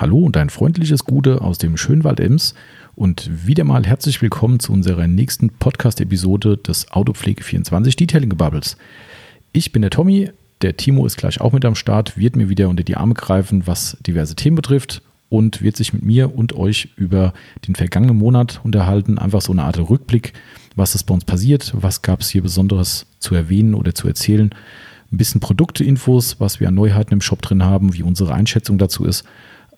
Hallo und ein freundliches Gute aus dem Schönwald Ems und wieder mal herzlich willkommen zu unserer nächsten Podcast-Episode des Autopflege24 Detailing Bubbles. Ich bin der Tommy, der Timo ist gleich auch mit am Start, wird mir wieder unter die Arme greifen, was diverse Themen betrifft und wird sich mit mir und euch über den vergangenen Monat unterhalten. Einfach so eine Art Rückblick, was ist bei uns passiert, was gab es hier Besonderes zu erwähnen oder zu erzählen. Ein bisschen Produktinfos, was wir an Neuheiten im Shop drin haben, wie unsere Einschätzung dazu ist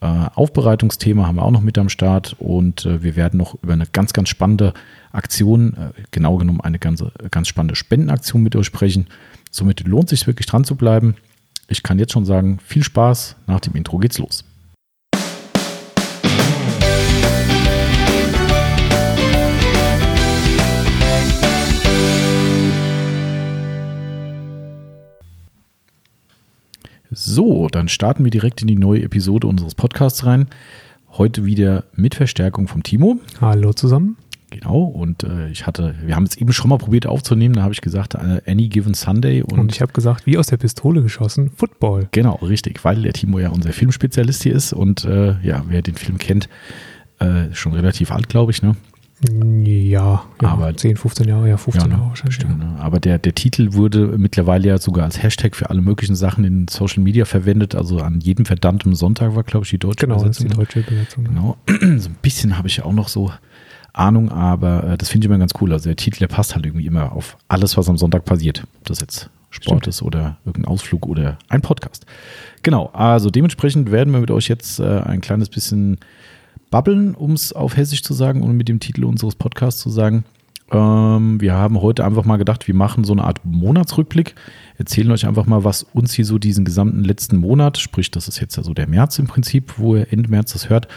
Aufbereitungsthema haben wir auch noch mit am Start und äh, wir werden noch über eine ganz, ganz spannende Aktion, äh, genau genommen eine ganze, ganz spannende Spendenaktion mit euch sprechen. Somit lohnt es sich wirklich dran zu bleiben. Ich kann jetzt schon sagen, viel Spaß. Nach dem Intro geht's los. So, dann starten wir direkt in die neue Episode unseres Podcasts rein. Heute wieder mit Verstärkung vom Timo. Hallo zusammen. Genau, und äh, ich hatte, wir haben es eben schon mal probiert aufzunehmen, da habe ich gesagt, äh, Any Given Sunday. Und, und ich habe gesagt, wie aus der Pistole geschossen, Football. Genau, richtig, weil der Timo ja unser Filmspezialist hier ist und äh, ja, wer den Film kennt, äh, schon relativ alt, glaube ich, ne? Ja, ja, aber 10, 15 Jahre, ja, 15 ja, Jahre wahrscheinlich. Stimmt, ne? Aber der, der Titel wurde mittlerweile ja sogar als Hashtag für alle möglichen Sachen in Social Media verwendet. Also an jedem verdammten Sonntag war, glaube ich, die deutsche genau, Übersetzung. Genau, die deutsche Übersetzung. Genau. so ein bisschen habe ich ja auch noch so Ahnung, aber äh, das finde ich immer ganz cool. Also der Titel, der passt halt irgendwie immer auf alles, was am Sonntag passiert. Ob das jetzt Sport Stimmt. ist oder irgendein Ausflug oder ein Podcast. Genau, also dementsprechend werden wir mit euch jetzt äh, ein kleines bisschen babbeln, um es auf Hessisch zu sagen und mit dem Titel unseres Podcasts zu sagen. Ähm, wir haben heute einfach mal gedacht, wir machen so eine Art Monatsrückblick, erzählen euch einfach mal, was uns hier so diesen gesamten letzten Monat, sprich, das ist jetzt ja so der März im Prinzip, wo ihr Ende März das hört,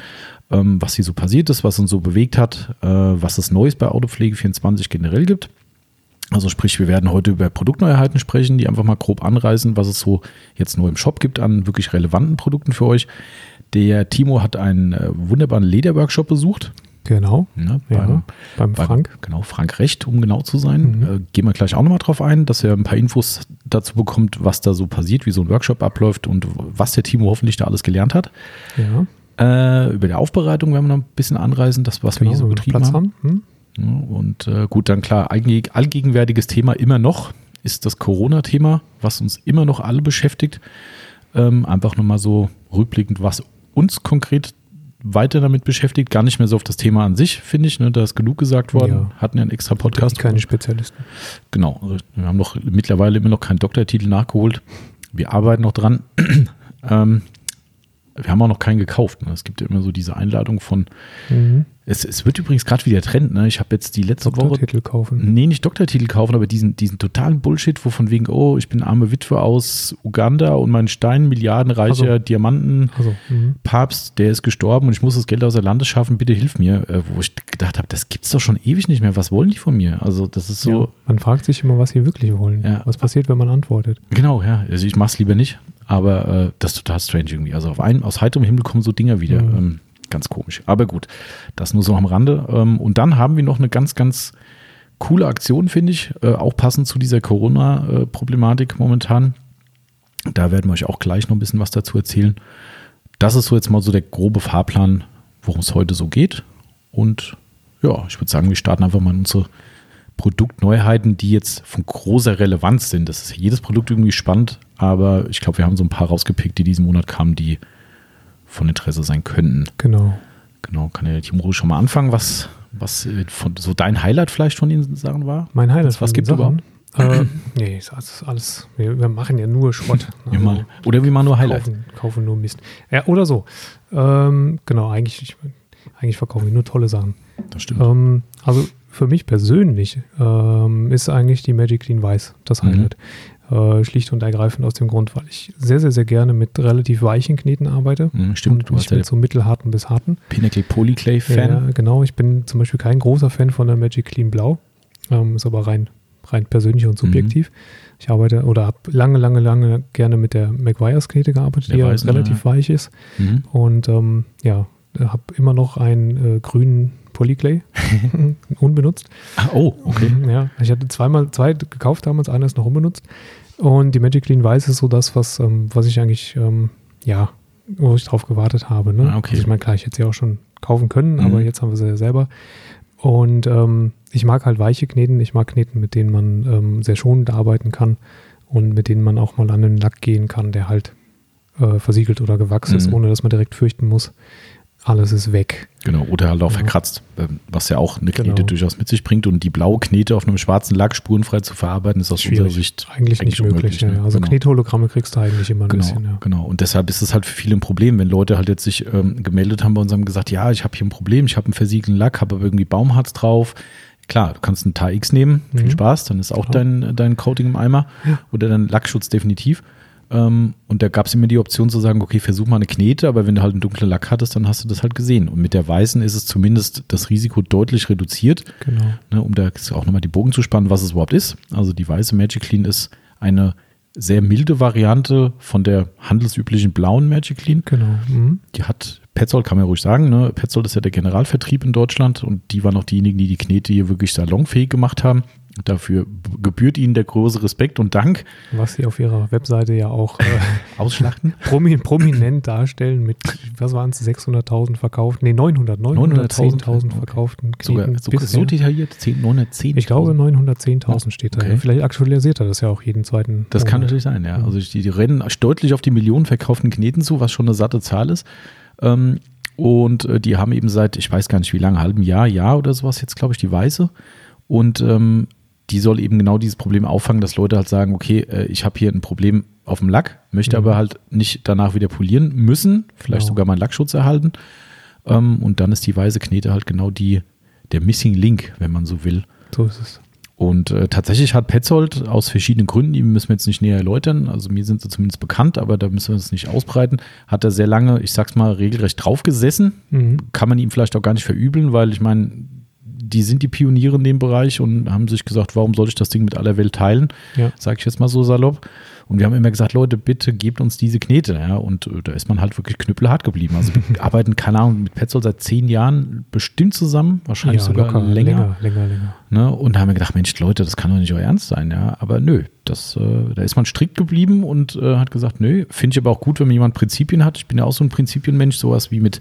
ähm, was hier so passiert ist, was uns so bewegt hat, äh, was es Neues bei Autopflege24 generell gibt. Also sprich, wir werden heute über Produktneuheiten sprechen, die einfach mal grob anreißen, was es so jetzt neu im Shop gibt an wirklich relevanten Produkten für euch. Der Timo hat einen äh, wunderbaren Lederworkshop besucht. Genau. Ja, beim, ja, beim, beim Frank. Genau, Frank Recht, um genau zu sein. Mhm. Äh, gehen wir gleich auch nochmal drauf ein, dass er ein paar Infos dazu bekommt, was da so passiert, wie so ein Workshop abläuft und was der Timo hoffentlich da alles gelernt hat. Ja. Äh, über die Aufbereitung werden wir noch ein bisschen anreißen, das, was genau, wir hier so betrieben Platz haben. haben. Hm? Ja, und äh, gut, dann klar, allgegenwärtiges Thema immer noch ist das Corona-Thema, was uns immer noch alle beschäftigt. Ähm, einfach nochmal so rückblickend, was uns konkret weiter damit beschäftigt, gar nicht mehr so auf das Thema an sich, finde ich. Ne? Da ist genug gesagt worden. Ja. Hatten ja einen extra Podcast. Keine Spezialisten. Genau. Also wir haben noch mittlerweile immer noch keinen Doktortitel nachgeholt. Wir arbeiten noch dran. ähm, wir haben auch noch keinen gekauft. Ne? Es gibt ja immer so diese Einladung von mhm. Es, es wird übrigens gerade wieder Trend, ne? Ich habe jetzt die letzte Doktortitel Woche. kaufen. Nee, nicht Doktortitel kaufen, aber diesen, diesen totalen Bullshit, wo von wegen, oh, ich bin arme Witwe aus Uganda und mein Stein, milliardenreicher also. Diamanten, also, mhm. Papst, der ist gestorben und ich muss das Geld aus der Landes schaffen, bitte hilf mir. Äh, wo ich gedacht habe, das gibt's doch schon ewig nicht mehr. Was wollen die von mir? Also, das ist so. Ja, man fragt sich immer, was sie wirklich wollen. Ja. Was passiert, wenn man antwortet? Genau, ja. Also ich mach's lieber nicht, aber äh, das ist total strange irgendwie. Also auf einen, aus heiterem Himmel kommen so Dinger wieder. Mhm. Ähm, Ganz komisch. Aber gut, das nur so am Rande. Ähm, und dann haben wir noch eine ganz, ganz coole Aktion, finde ich, äh, auch passend zu dieser Corona-Problematik momentan. Da werden wir euch auch gleich noch ein bisschen was dazu erzählen. Das ist so jetzt mal so der grobe Fahrplan, worum es heute so geht. Und ja, ich würde sagen, wir starten einfach mal unsere Produktneuheiten, die jetzt von großer Relevanz sind. Das ist jedes Produkt irgendwie spannend, aber ich glaube, wir haben so ein paar rausgepickt, die diesen Monat kamen, die von Interesse sein könnten. Genau. Genau, kann der Timo schon mal anfangen, was, was äh, von, so dein Highlight vielleicht von den Sachen war? Mein Highlight. Was gibt es überhaupt? Äh, nee, ist alles, alles wir, machen ja nur Schrott. Also, mal, oder wir machen nur Highlight. Kaufen, kaufen nur Mist. Ja, oder so. Ähm, genau, eigentlich, ich, eigentlich verkaufen wir nur tolle Sachen. Das stimmt. Ähm, also für mich persönlich ähm, ist eigentlich die Magic Clean Weiß das mhm. Highlight. Mhm. Äh, schlicht und ergreifend aus dem Grund, weil ich sehr, sehr, sehr gerne mit relativ weichen Kneten arbeite. Mhm, stimmt, und du hast ja so mittelharten bis harten. Pinnacle Polyclay Fan. Ja, genau. Ich bin zum Beispiel kein großer Fan von der Magic Clean Blau. Ähm, ist aber rein, rein persönlich und subjektiv. Mhm. Ich arbeite oder habe lange, lange, lange gerne mit der McGuire's Knete gearbeitet, der die ja relativ ja. weich ist. Mhm. Und ähm, ja, habe immer noch einen äh, grünen Polyclay, unbenutzt. Ah, oh, okay. Mhm, ja, ich hatte zweimal zwei gekauft damals, einer ist noch unbenutzt. Und die Magic Clean Weiß ist so das, was, ähm, was ich eigentlich, ähm, ja, wo ich drauf gewartet habe. Ne? Ah, okay. Also ich meine, klar, ich hätte sie auch schon kaufen können, Mhm. aber jetzt haben wir sie ja selber. Und ähm, ich mag halt weiche Kneten. Ich mag Kneten, mit denen man ähm, sehr schonend arbeiten kann und mit denen man auch mal an den Lack gehen kann, der halt äh, versiegelt oder gewachsen ist, Mhm. ohne dass man direkt fürchten muss, alles ist weg. Genau, oder halt auch Ja. verkratzt, ähm, was ja auch eine Knete Genau. durchaus mit sich bringt. Und die blaue Knete auf einem schwarzen Lack spurenfrei zu verarbeiten, ist aus Schwierig. unserer Sicht Eigentlich, nicht möglich. ne? ja. Also genau. Knethologramme kriegst du eigentlich immer ein Genau, bisschen. Ja. genau. Und deshalb ist es halt für viele ein Problem, wenn Leute halt jetzt sich ähm, gemeldet haben bei uns und haben gesagt, ja, ich habe hier ein Problem, ich habe einen versiegelten Lack, habe aber irgendwie Baumharz drauf. Klar, du kannst einen TAX nehmen, viel Mhm. Spaß, dann ist auch dein, dein Coating im Eimer oder dein Lackschutz definitiv. Ähm, und da gab es immer die Option zu sagen, okay, versuch mal eine Knete, aber wenn du halt einen dunklen Lack hattest, dann hast du das halt gesehen. Und mit der weißen ist es zumindest das Risiko deutlich reduziert Genau. ne, um da auch nochmal die Bogen zu spannen, was es überhaupt ist. Also die weiße Magic Clean ist eine sehr milde Variante von der handelsüblichen blauen Magic Clean. Genau. Mhm. Die hat Petzold, kann man ja ruhig sagen, ne? Petzold ist ja der Generalvertrieb in Deutschland und die waren auch diejenigen, die die Knete hier wirklich salonfähig gemacht haben. Dafür gebührt ihnen der große Respekt und Dank. Was sie auf ihrer Webseite ja auch äh, Ausschlachten. promi prominent darstellen mit, was waren es, 600.000 verkauften, nee, 900, 910.000 Okay. verkauften Sogar, Kneten sogar so detailliert, 10, 910. Ich glaube, 910.000 steht da. Okay. Vielleicht aktualisiert er das ja auch jeden zweiten. Das kann Monat. natürlich sein, ja. Mhm. Also die, die rennen deutlich auf die Millionen verkauften Kneten zu, was schon eine satte Zahl ist. Ähm, und äh, die haben eben seit, ich weiß gar nicht wie lange, halben Jahr, Jahr oder sowas jetzt, glaube ich, die Weiße. Und ähm, die soll eben genau dieses Problem auffangen, dass Leute halt sagen, okay, äh, ich habe hier ein Problem auf dem Lack, möchte Mhm. aber halt nicht danach wieder polieren müssen, vielleicht Genau. sogar meinen Lackschutz erhalten. Ähm, und dann ist die weiße Knete halt genau die, der Missing Link, wenn man so will. So ist es. Und äh, tatsächlich hat Petzold aus verschiedenen Gründen, die müssen wir jetzt nicht näher erläutern, also mir sind sie zumindest bekannt, aber da müssen wir uns nicht ausbreiten, hat er sehr lange, ich sag's mal, regelrecht draufgesessen. Mhm. Kann man ihm vielleicht auch gar nicht verübeln, weil ich meine, die sind die Pioniere in dem Bereich und haben sich gesagt, warum soll ich das Ding mit aller Welt teilen? Ja. Sag ich jetzt mal so salopp. Und wir haben immer gesagt, Leute, bitte gebt uns diese Knete. Ja, und äh, da ist man halt wirklich knüppelhart geblieben. Also wir arbeiten, keine Ahnung, mit Petzold seit zehn Jahren bestimmt zusammen, wahrscheinlich ja, sogar locker, länger. länger, länger, länger. Ne? Und da haben wir gedacht, Mensch, Leute, das kann doch nicht euer Ernst sein, ja. Aber nö, das, äh, da ist man strikt geblieben und äh, hat gesagt, nö, finde ich aber auch gut, wenn jemand Prinzipien hat. Ich bin ja auch so ein Prinzipienmensch, sowas wie mit,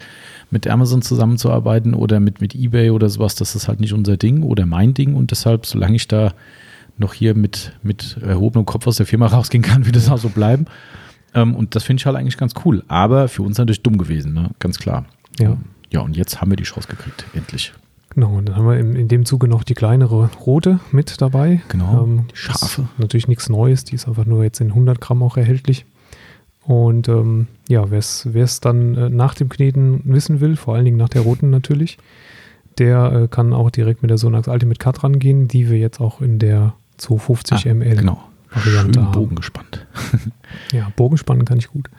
mit Amazon zusammenzuarbeiten oder mit, mit Ebay oder sowas, das ist halt nicht unser Ding oder mein Ding. Und deshalb, solange ich da noch hier mit, mit erhobenem Kopf aus der Firma rausgehen kann, wird das auch so bleiben. Ähm, und das finde ich halt eigentlich ganz cool. Aber für uns natürlich dumm gewesen, ne? ganz klar. Ja. Ja, und jetzt haben wir die Chance gekriegt, endlich. Genau, und dann haben wir in, in dem Zuge noch die kleinere rote mit dabei. Genau, Ähm, die scharfe. Natürlich nichts Neues, die ist einfach nur jetzt in 100 Gramm auch erhältlich. Und ähm, ja, wer es dann äh, nach dem Kneten wissen will, vor allen Dingen nach der roten natürlich, der äh, kann auch direkt mit der Sonax Ultimate Cut rangehen, die wir jetzt auch in der 250 Ah, ml Genau. Variante Schön haben. Bogen gespannt. Ja, Bogenspannen kann ich gut.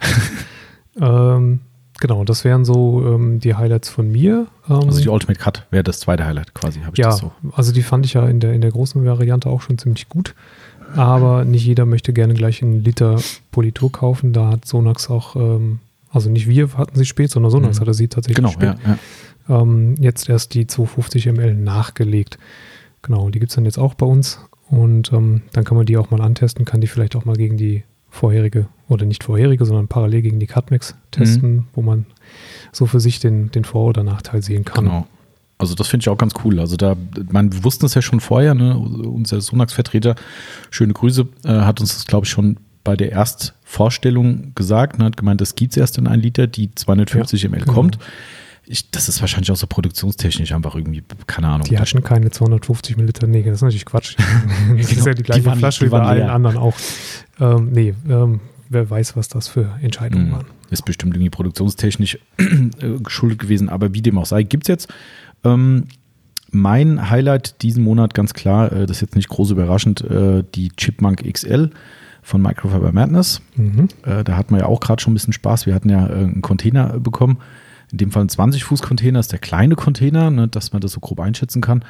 ähm, genau, das wären so ähm, die Highlights von mir. Ähm, Also die Ultimate Cut wäre das zweite Highlight quasi, habe ich ja, das so. also die fand ich ja in der, in der großen Variante auch schon ziemlich gut. Aber nicht jeder möchte gerne gleich einen Liter Politur kaufen. Da hat Sonax auch, ähm, also nicht wir hatten sie spät, sondern Sonax Mhm. hatte sie tatsächlich Genau, spät. ja, ja. Ähm, jetzt erst die 250 ml nachgelegt. Genau, die gibt es dann jetzt auch bei uns. Und ähm, dann kann man die auch mal antesten, kann die vielleicht auch mal gegen die vorherige, oder nicht vorherige, sondern parallel gegen die Cutmax testen, Mhm. wo man so für sich den, den Vor- oder Nachteil sehen kann. Genau. Also das finde ich auch ganz cool. Also da, man, wir wussten es ja schon vorher, ne? unser Sonax-Vertreter, schöne Grüße, äh, hat uns das, glaube ich, schon bei der Erstvorstellung gesagt, ne? hat gemeint, das gibt es erst in ein Liter, die 250 Ja, ml genau. kommt. Ich, das ist wahrscheinlich auch so produktionstechnisch einfach irgendwie, keine Ahnung. Die hatten keine 250 Milliliter. Nee, das ist natürlich Quatsch. das ist Genau, ja die die gleiche waren- Flasche die wie bei allen leer. anderen auch. Ähm, nee, ähm, wer weiß, was das für Entscheidungen Mhm. waren. Ist bestimmt irgendwie produktionstechnisch äh, geschuldet gewesen, aber wie dem auch sei, gibt es jetzt. Ähm, mein Highlight diesen Monat ganz klar, äh, das ist jetzt nicht groß überraschend, äh, die Chipmunk XL von Microfiber Madness. Mhm. Äh, da hatten wir ja auch gerade schon ein bisschen Spaß. Wir hatten ja äh, einen Container äh, bekommen. In dem Fall ein 20-Fuß-Container, ist der kleine Container, ne, dass man das so grob einschätzen kann.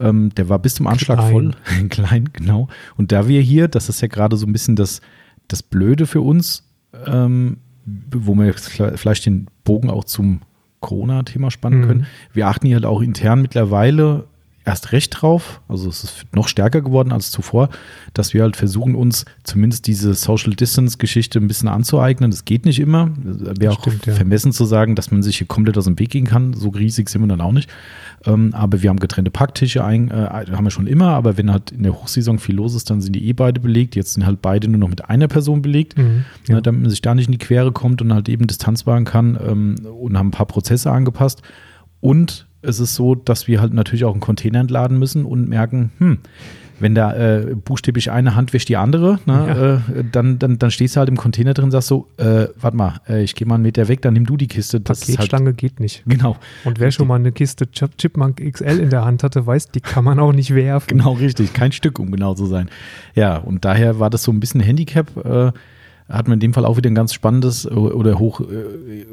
Ähm, der war bis zum Anschlag Klein. voll. Klein, genau. Und da wir hier, das ist ja gerade so ein bisschen das, das Blöde für uns, ähm, wo wir vielleicht den Bogen auch zum Corona-Thema spannen Mhm. können. Wir achten hier halt auch intern mittlerweile erst recht drauf, also es ist noch stärker geworden als zuvor, dass wir halt versuchen, uns zumindest diese Social Distance-Geschichte ein bisschen anzueignen. Das geht nicht immer. Wäre auch ja. vermessen zu sagen, dass man sich hier komplett aus dem Weg gehen kann. So riesig sind wir dann auch nicht. Ähm, aber wir haben getrennte Packtische, ein, äh, haben wir schon immer, aber wenn halt in der Hochsaison viel los ist, dann sind die eh beide belegt. Jetzt sind halt beide nur noch mit einer Person belegt, mhm, ja. ne, damit man sich da nicht in die Quere kommt und halt eben Distanz wahren kann ähm, und haben ein paar Prozesse angepasst. Und es ist so, dass wir halt natürlich auch einen Container entladen müssen und merken, hm, wenn da äh, buchstäblich eine Hand wäscht die andere, ne, ja. äh, dann, dann, dann stehst du halt im Container drin und sagst so, äh, warte mal, äh, ich gehe mal einen Meter weg, dann nimm du die Kiste. Das Paketstange halt, geht nicht. Genau. Und wer schon mal eine Kiste Chipmunk XL in der Hand hatte, weiß, die kann man auch nicht werfen. Genau, richtig. Kein Stück, um genau zu sein. Ja, und daher war das so ein bisschen Handicap. Äh, hat man in dem Fall auch wieder ein ganz spannendes oder hoch, äh,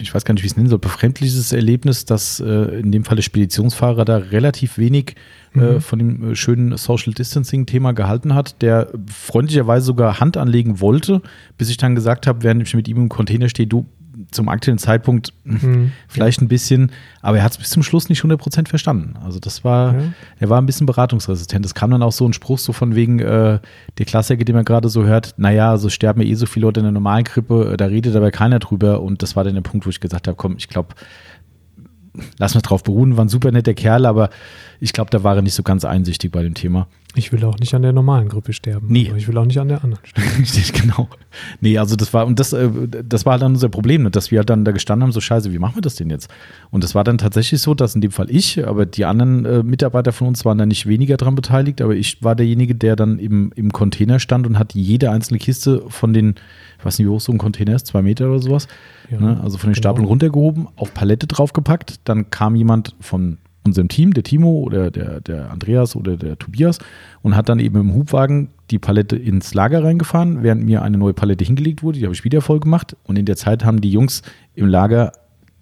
ich weiß gar nicht, wie ich es nennen soll, befremdliches Erlebnis, dass äh, in dem Fall der Speditionsfahrer da relativ wenig äh, mhm. von dem schönen Social Distancing-Thema gehalten hat, der freundlicherweise sogar Hand anlegen wollte, bis ich dann gesagt habe, während ich mit ihm im Container stehe, du, zum aktuellen Zeitpunkt mhm. vielleicht ein bisschen, aber er hat es bis zum Schluss nicht 100% verstanden. Also das war, ja. er war ein bisschen beratungsresistent. Es kam dann auch so ein Spruch so von wegen, äh, der Klassiker, den man gerade so hört, naja, also sterben ja eh so viele Leute in der normalen Grippe, äh, da redet aber keiner drüber und das war dann der Punkt, wo ich gesagt habe, komm, ich glaube, lass mal drauf beruhen, war ein super netter Kerl, aber ich glaube, da war er nicht so ganz einsichtig bei dem Thema. Ich will auch nicht an der normalen Grippe sterben. Nee. ich will auch nicht an der anderen sterben. Richtig, genau. Nee, also das war, und das, äh, das war dann unser Problem, ne, dass wir halt dann da gestanden haben, so scheiße, wie machen wir das denn jetzt? Und das war dann tatsächlich so, dass in dem Fall ich, aber die anderen äh, Mitarbeiter von uns waren da nicht weniger dran beteiligt, aber ich war derjenige, der dann im, im Container stand und hat jede einzelne Kiste von den, ich weiß nicht, wie hoch so ein Container ist, zwei Meter oder sowas, ja, ne, also von den genau. Stapeln runtergehoben, auf Palette draufgepackt, dann kam jemand von unserem Team, der Timo oder der, der Andreas oder der Tobias, und hat dann eben im Hubwagen die Palette ins Lager reingefahren, während mir eine neue Palette hingelegt wurde. Die habe ich wieder voll gemacht. Und in der Zeit haben die Jungs im Lager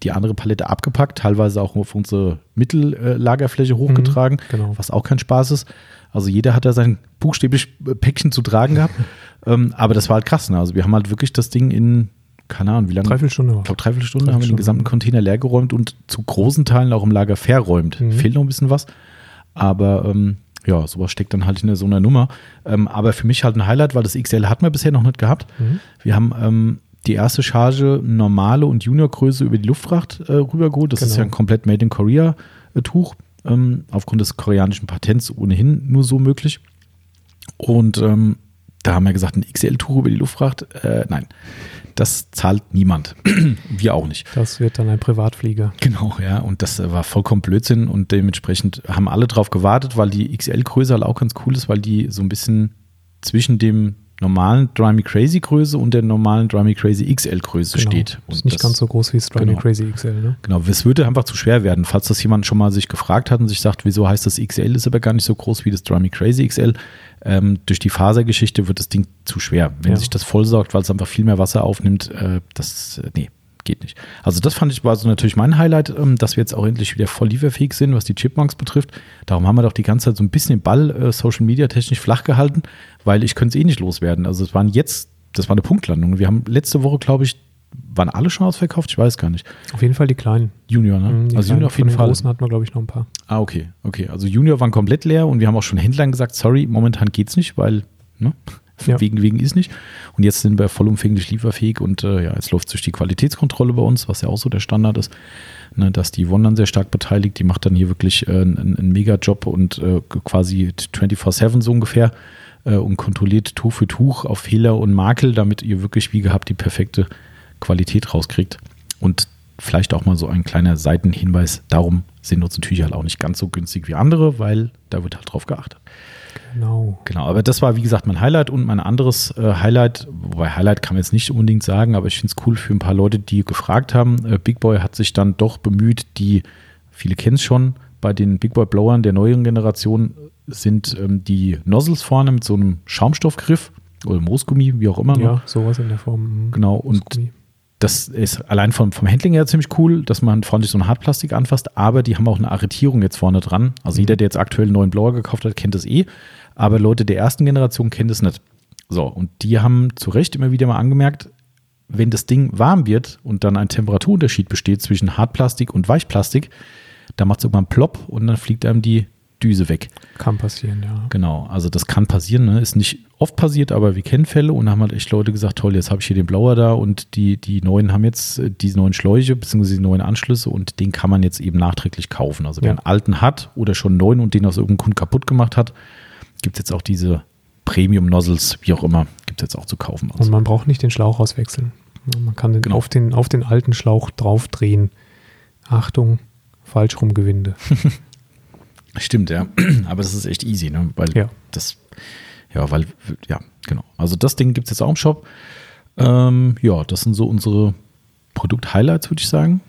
die andere Palette abgepackt, teilweise auch auf unsere Mittellagerfläche hochgetragen, mhm, genau. was auch kein Spaß ist. Also jeder hat da sein buchstäblich Päckchen zu tragen gehabt. Ähm, aber das war halt krass. Ne? Also wir haben halt wirklich das Ding in keine Ahnung, wie lange? Dreiviertel Stunde. Ich glaube, dreiviertel Stunde haben wir den gesamten Container leergeräumt und zu großen Teilen auch im Lager verräumt. Mhm. Fehlt noch ein bisschen was. Aber ähm, ja, sowas steckt dann halt in so einer Nummer. Ähm, aber für mich halt ein Highlight, weil das XL hat man bisher noch nicht gehabt. Mhm. Wir haben ähm, die erste Charge normale und Juniorgröße über die Luftfracht äh, rübergeholt. Das genau. ist ja ein komplett Made in Korea äh, Tuch. Ähm, aufgrund des koreanischen Patents ohnehin nur so möglich. Und ähm, da haben wir gesagt, ein XL-Tuch über die Luftfracht. Äh, nein, das zahlt niemand. wir auch nicht. Das wird dann ein Privatflieger. Genau, ja. Und das war vollkommen Blödsinn und dementsprechend haben alle drauf gewartet, weil die XL-Größe halt auch ganz cool ist, weil die so ein bisschen zwischen dem normalen Drive Me Crazy Größe und der normalen Drive Me Crazy XL Größe genau. steht. Und ist nicht das, ganz so groß wie das Drive genau. Me Crazy XL, ne? Genau, es würde einfach zu schwer werden. Falls das jemand schon mal sich gefragt hat und sich sagt, wieso heißt das XL, ist aber gar nicht so groß wie das Drive Me Crazy XL. Ähm, durch die Fasergeschichte wird das Ding zu schwer. Wenn ja. sich das vollsaugt, weil es einfach viel mehr Wasser aufnimmt, äh, das, äh, nee, geht nicht. Also das fand ich war so natürlich mein Highlight, ähm, dass wir jetzt auch endlich wieder voll lieferfähig sind, was die Chipmunks betrifft. Darum haben wir doch die ganze Zeit so ein bisschen den Ball äh, Social Media technisch flach gehalten, weil ich könnte es eh nicht loswerden. Also es waren jetzt, das war eine Punktlandung. Wir haben letzte Woche, glaube ich, waren alle schon ausverkauft? Ich weiß gar nicht. Auf jeden Fall die kleinen. Junior, ne? Mhm, die also Junior auf jeden Fall. großen hatten wir, glaube ich, noch ein paar. Ah, okay, okay. Also Junior waren komplett leer und wir haben auch schon Händlern gesagt, sorry, momentan geht's nicht, weil, ne? Ja. Wegen, wegen ist nicht. Und jetzt sind wir vollumfänglich lieferfähig und äh, ja, jetzt läuft durch die Qualitätskontrolle bei uns, was ja auch so der Standard ist, ne, dass die dann sehr stark beteiligt. Die macht dann hier wirklich äh, einen, einen Mega-Job und äh, quasi 24-7 so ungefähr äh, und kontrolliert Tuch für Tuch auf Fehler und Makel, damit ihr wirklich wie gehabt die perfekte Qualität rauskriegt. Und vielleicht auch mal so ein kleiner Seitenhinweis, darum sind unsere Tücher halt auch nicht ganz so günstig wie andere, weil da wird halt drauf geachtet. Genau. Genau, aber das war wie gesagt mein Highlight und mein anderes äh, Highlight, wobei Highlight kann man jetzt nicht unbedingt sagen, aber ich finde es cool für ein paar Leute, die gefragt haben. Äh, Big Boy hat sich dann doch bemüht, die, viele kennen es schon, bei den Big Boy Blowern der neueren Generation sind ähm, die Nozzles vorne mit so einem Schaumstoffgriff oder Moosgummi, wie auch immer. Ja, sowas in der Form. Mhm. Genau, und das ist allein vom, vom Handling her ziemlich cool, dass man vorne so ein Hartplastik anfasst, aber die haben auch eine Arretierung jetzt vorne dran. Also jeder, der jetzt aktuell einen neuen Blower gekauft hat, kennt das eh aber Leute der ersten Generation kennen das nicht. So, und die haben zu Recht immer wieder mal angemerkt, wenn das Ding warm wird und dann ein Temperaturunterschied besteht zwischen Hartplastik und Weichplastik, da macht es irgendwann plopp und dann fliegt einem die Düse weg. Kann passieren, ja. Genau, also das kann passieren, ne? ist nicht oft passiert, aber wir kennen Fälle und haben halt echt Leute gesagt, toll, jetzt habe ich hier den Blauer da und die, die neuen haben jetzt äh, diese neuen Schläuche bzw. die neuen Anschlüsse und den kann man jetzt eben nachträglich kaufen. Also wer ja. einen alten hat oder schon einen neuen und den aus irgendeinem Kunden kaputt gemacht hat, gibt es jetzt auch diese Premium-Nozzles, wie auch immer, gibt es jetzt auch zu kaufen. Und man braucht nicht den Schlauch auswechseln. Man kann den genau. auf, den, auf den alten Schlauch draufdrehen. Achtung, falsch rum Gewinde. Stimmt, ja. Aber das ist echt easy, ne? Weil ja. das, ja, weil, ja, genau. Also das Ding gibt es jetzt auch im Shop. Ähm, ja, das sind so unsere Produkt-Highlights, würde ich sagen,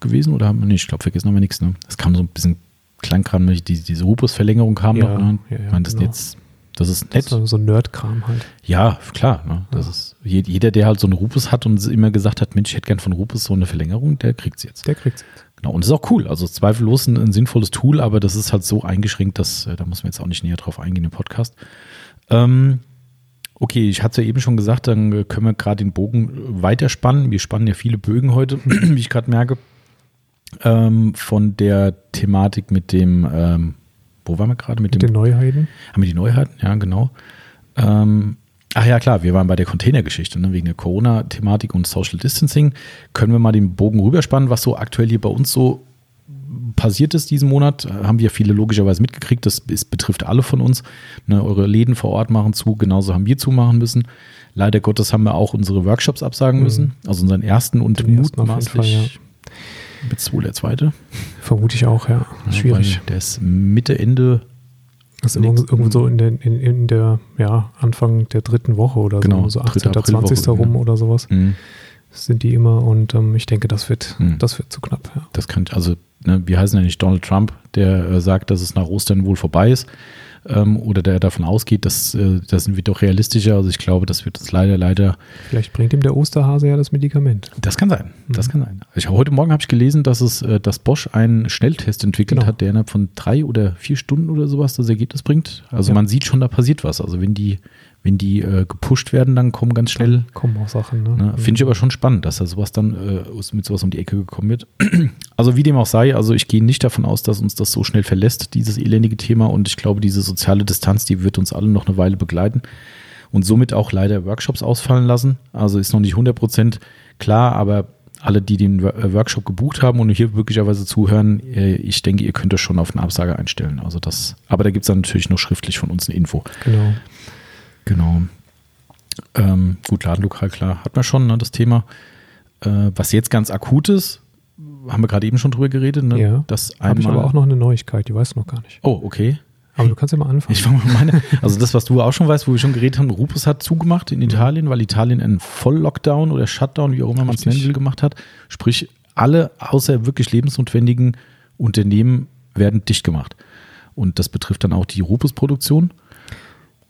gewesen. Oder haben wir nicht? Ich glaube, vergessen haben wir nichts, ne? Es kam so ein bisschen Kleinkram, die, diese Rupus-Verlängerung kam ja, noch. Ne? Ja, ja, ich meine, das genau. jetzt das ist nett. So, so Nerd-Kram halt. Ja, klar. Ne? Das ist, jeder, der halt so einen Rupus hat und immer gesagt hat, Mensch, ich hätte gern von Rupus so eine Verlängerung, der kriegt es jetzt. Der kriegt es jetzt. Genau. Und ist auch cool. Also zweifellos ein, ein, sinnvolles Tool, aber das ist halt so eingeschränkt, dass äh, da muss man jetzt auch nicht näher drauf eingehen im Podcast. Ähm, okay, ich hatte es ja eben schon gesagt, dann äh, können wir gerade den Bogen weiterspannen. Wir spannen ja viele Bögen heute, wie ich gerade merke. Ähm, von der Thematik mit dem ähm, wo waren wir gerade? Mit, mit den Neuheiten? Haben wir die Neuheiten? Ja, genau. Ähm, ach ja, klar, wir waren bei der Containergeschichte, ne? wegen der Corona-Thematik und Social Distancing. Können wir mal den Bogen rüberspannen, was so aktuell hier bei uns so passiert ist diesen Monat? Haben wir viele logischerweise mitgekriegt. Das ist, betrifft alle von uns. Ne? Eure Läden vor Ort machen zu, genauso haben wir zumachen müssen. Leider Gottes haben wir auch unsere Workshops absagen mhm. müssen. Also unseren ersten und mutmaßlich mit wohl der zweite? Vermute ich auch, ja. ja Schwierig. Der ist Mitte, Ende. Das ist irgendwo so in der, in, in, der, ja, Anfang der dritten Woche oder genau, so, so 18. 20. rum ja. oder sowas. Mhm. Sind die immer und ähm, ich denke, das wird, mhm. das wird zu knapp. Ja. Das könnte, also, ne, wir heißen ja nicht Donald Trump, der äh, sagt, dass es nach Ostern wohl vorbei ist ähm, oder der davon ausgeht, dass äh, da sind wir doch realistischer. Also ich glaube, das wird uns leider, leider. Vielleicht bringt ihm der Osterhase ja das Medikament. Das kann sein. Das mhm. kann sein. Ich, heute Morgen habe ich gelesen, dass es, äh, dass Bosch einen Schnelltest entwickelt genau. hat, der innerhalb von drei oder vier Stunden oder sowas das Ergebnis bringt. Also ja. man sieht schon, da passiert was. Also wenn die wenn die äh, gepusht werden, dann kommen ganz schnell. Dann kommen auch Sachen. Ne? ne? Finde ich aber schon spannend, dass da sowas dann äh, mit sowas um die Ecke gekommen wird. also wie dem auch sei, also ich gehe nicht davon aus, dass uns das so schnell verlässt, dieses elendige Thema. Und ich glaube, diese soziale Distanz, die wird uns alle noch eine Weile begleiten und somit auch leider Workshops ausfallen lassen. Also ist noch nicht 100% klar, aber alle, die den äh, Workshop gebucht haben und hier möglicherweise zuhören, äh, ich denke, ihr könnt das schon auf eine Absage einstellen. Also das, aber da gibt es dann natürlich noch schriftlich von uns eine Info. Genau. Genau. Ähm, gut, Ladenlokal, klar, hat man schon, ne, das Thema. Äh, was jetzt ganz akut ist, haben wir gerade eben schon drüber geredet. Ne? Ja, das habe ich aber auch noch eine Neuigkeit, die weißt du noch gar nicht. Oh, okay. Aber du kannst ja mal anfangen. Ich fange mal meine. Also das, was du auch schon weißt, wo wir schon geredet haben, Rupus hat zugemacht in Italien, weil Italien einen Voll-Lockdown oder Shutdown, wie auch immer man es nennen will, gemacht hat. Sprich, alle außer wirklich lebensnotwendigen Unternehmen werden dicht gemacht. Und das betrifft dann auch die Rupus-Produktion.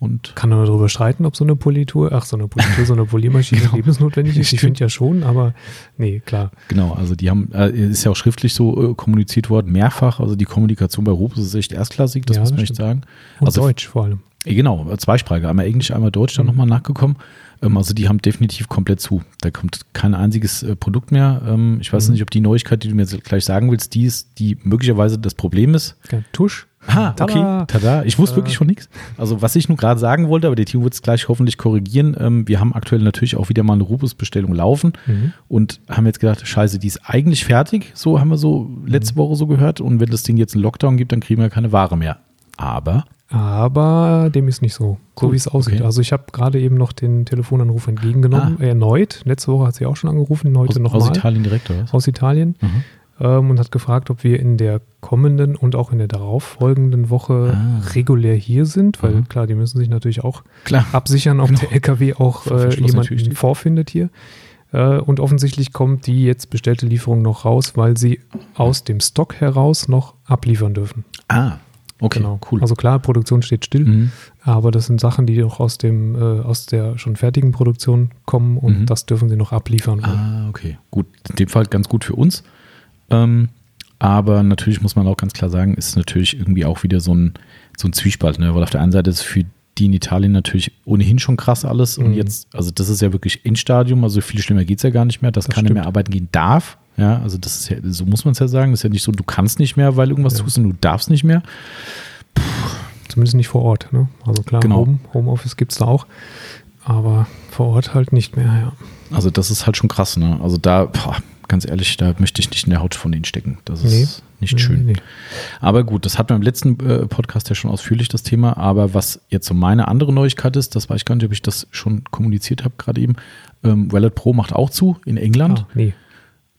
Und Kann man darüber streiten, ob so eine Politur, ach, so eine Politur, so eine Poliermaschine genau. lebensnotwendig ist. Ich finde ja schon, aber nee, klar. Genau, also die haben, äh, ist ja auch schriftlich so äh, kommuniziert worden, mehrfach. Also die Kommunikation bei Rupes ist echt erstklassig, das ja, muss man echt sagen. Und also, Deutsch vor allem. Äh, genau, zweisprachig, einmal Englisch, einmal Deutsch, dann mhm. nochmal nachgekommen. Ähm, also die haben definitiv komplett zu. Da kommt kein einziges äh, Produkt mehr. Ähm, ich weiß mhm. nicht, ob die Neuigkeit, die du mir jetzt gleich sagen willst, die ist, die möglicherweise das Problem ist. Ja, Tusch. Ah, okay. Tada. Ich wusste wirklich schon nichts. Also, was ich nur gerade sagen wollte, aber der Team wird es gleich hoffentlich korrigieren. Ähm, wir haben aktuell natürlich auch wieder mal eine Rubus-Bestellung laufen mhm. und haben jetzt gedacht, scheiße, die ist eigentlich fertig. So haben wir so letzte mhm. Woche so gehört. Und wenn das Ding jetzt einen Lockdown gibt, dann kriegen wir keine Ware mehr. Aber. Aber dem ist nicht so, so wie es aussieht. Okay. Also ich habe gerade eben noch den Telefonanruf entgegengenommen, ah. erneut. Letzte Woche hat sie auch schon angerufen, heute nochmal. Aus Italien direkt, oder was? Aus Italien. Mhm ähm, und hat gefragt, ob wir in der kommenden und auch in der darauffolgenden Woche ah. regulär hier sind, weil mhm. klar, die müssen sich natürlich auch klar. absichern, ob genau. der LKW auch äh, jemanden vorfindet hier. Äh, und offensichtlich kommt die jetzt bestellte Lieferung noch raus, weil sie aus dem Stock heraus noch abliefern dürfen. Ah, Okay, genau. cool. Also klar, Produktion steht still, mhm. aber das sind Sachen, die auch aus dem äh, aus der schon fertigen Produktion kommen und mhm. das dürfen sie noch abliefern. Ah, okay, gut. In dem Fall ganz gut für uns, ähm, aber natürlich muss man auch ganz klar sagen, ist natürlich irgendwie auch wieder so ein, so ein Zwiespalt, ne? weil auf der einen Seite ist es für die in Italien natürlich ohnehin schon krass alles. Und mhm. jetzt, also das ist ja wirklich Endstadium, also viel schlimmer geht es ja gar nicht mehr, dass das keiner stimmt. mehr arbeiten gehen darf. Ja, also das ist ja, so muss man es ja sagen. Das ist ja nicht so, du kannst nicht mehr, weil irgendwas ja. tust und du darfst nicht mehr. Puh. Zumindest nicht vor Ort. Ne? Also klar, genau. Home, Homeoffice gibt es da auch, aber vor Ort halt nicht mehr, ja. Also das ist halt schon krass, ne? Also da, boah, ganz ehrlich, da möchte ich nicht in der Haut von denen stecken. Das ist nee. nicht schön. Nee, nee. Aber gut, das hatten wir im letzten äh, Podcast ja schon ausführlich, das Thema. Aber was jetzt so meine andere Neuigkeit ist, das weiß ich gar nicht, ob ich das schon kommuniziert habe gerade eben. Ähm, Wallet Pro macht auch zu in England. Ah, nee.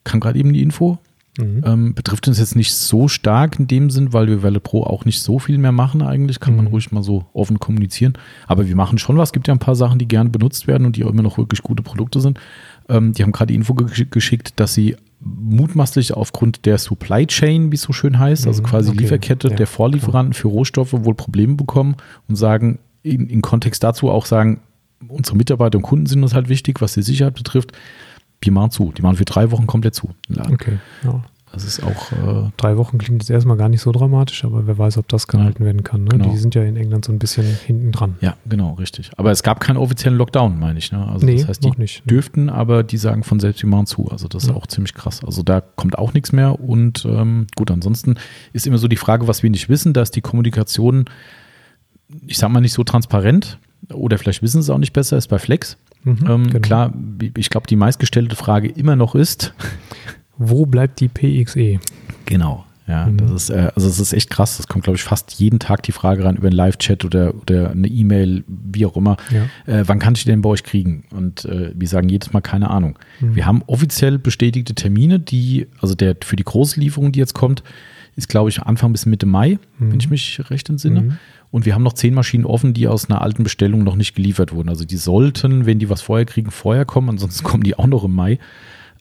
Kam gerade eben die Info. Mhm. Ähm, betrifft uns jetzt nicht so stark in dem Sinn, weil wir Welle Pro auch nicht so viel mehr machen eigentlich, kann mhm. man ruhig mal so offen kommunizieren. Aber wir machen schon was. Es gibt ja ein paar Sachen, die gerne benutzt werden und die auch immer noch wirklich gute Produkte sind. Ähm, die haben gerade die Info geschickt, dass sie mutmaßlich aufgrund der Supply Chain, wie es so schön heißt, also mhm. quasi okay. Lieferkette ja, der Vorlieferanten klar. für Rohstoffe wohl Probleme bekommen und sagen, in, in Kontext dazu auch sagen, unsere Mitarbeiter und Kunden sind uns halt wichtig, was die Sicherheit betrifft die machen zu. Die machen für drei Wochen komplett zu. Okay, ja. Das ist auch. Äh, drei Wochen klingt jetzt erstmal gar nicht so dramatisch, aber wer weiß, ob das gehalten werden kann. Ne? Genau. Die sind ja in England so ein bisschen hinten dran. Ja, genau, richtig. Aber es gab keinen offiziellen Lockdown, meine ich. Ne? Also nee, das heißt, die nicht. dürften, aber die sagen von selbst, die machen zu. Also das ist ja. auch ziemlich krass. Also da kommt auch nichts mehr. Und ähm, gut, ansonsten ist immer so die Frage, was wir nicht wissen, dass die Kommunikation, ich sag mal, nicht so transparent oder vielleicht wissen sie es auch nicht besser, ist bei Flex. Mhm, ähm, genau. Klar, ich glaube, die meistgestellte Frage immer noch ist: Wo bleibt die PXE? Genau. Ja, mhm. das ist, äh, also es ist echt krass. Das kommt, glaube ich, fast jeden Tag die Frage rein über einen Live-Chat oder, oder eine E-Mail, wie auch immer. Ja. Äh, wann kann ich die denn bei euch kriegen? Und äh, wir sagen jedes Mal keine Ahnung. Mhm. Wir haben offiziell bestätigte Termine, die, also der für die Großlieferung, die jetzt kommt, ist, glaube ich, Anfang bis Mitte Mai, mhm. wenn ich mich recht entsinne. Mhm. Und wir haben noch zehn Maschinen offen, die aus einer alten Bestellung noch nicht geliefert wurden. Also die sollten, wenn die was vorher kriegen, vorher kommen, ansonsten kommen die auch noch im Mai.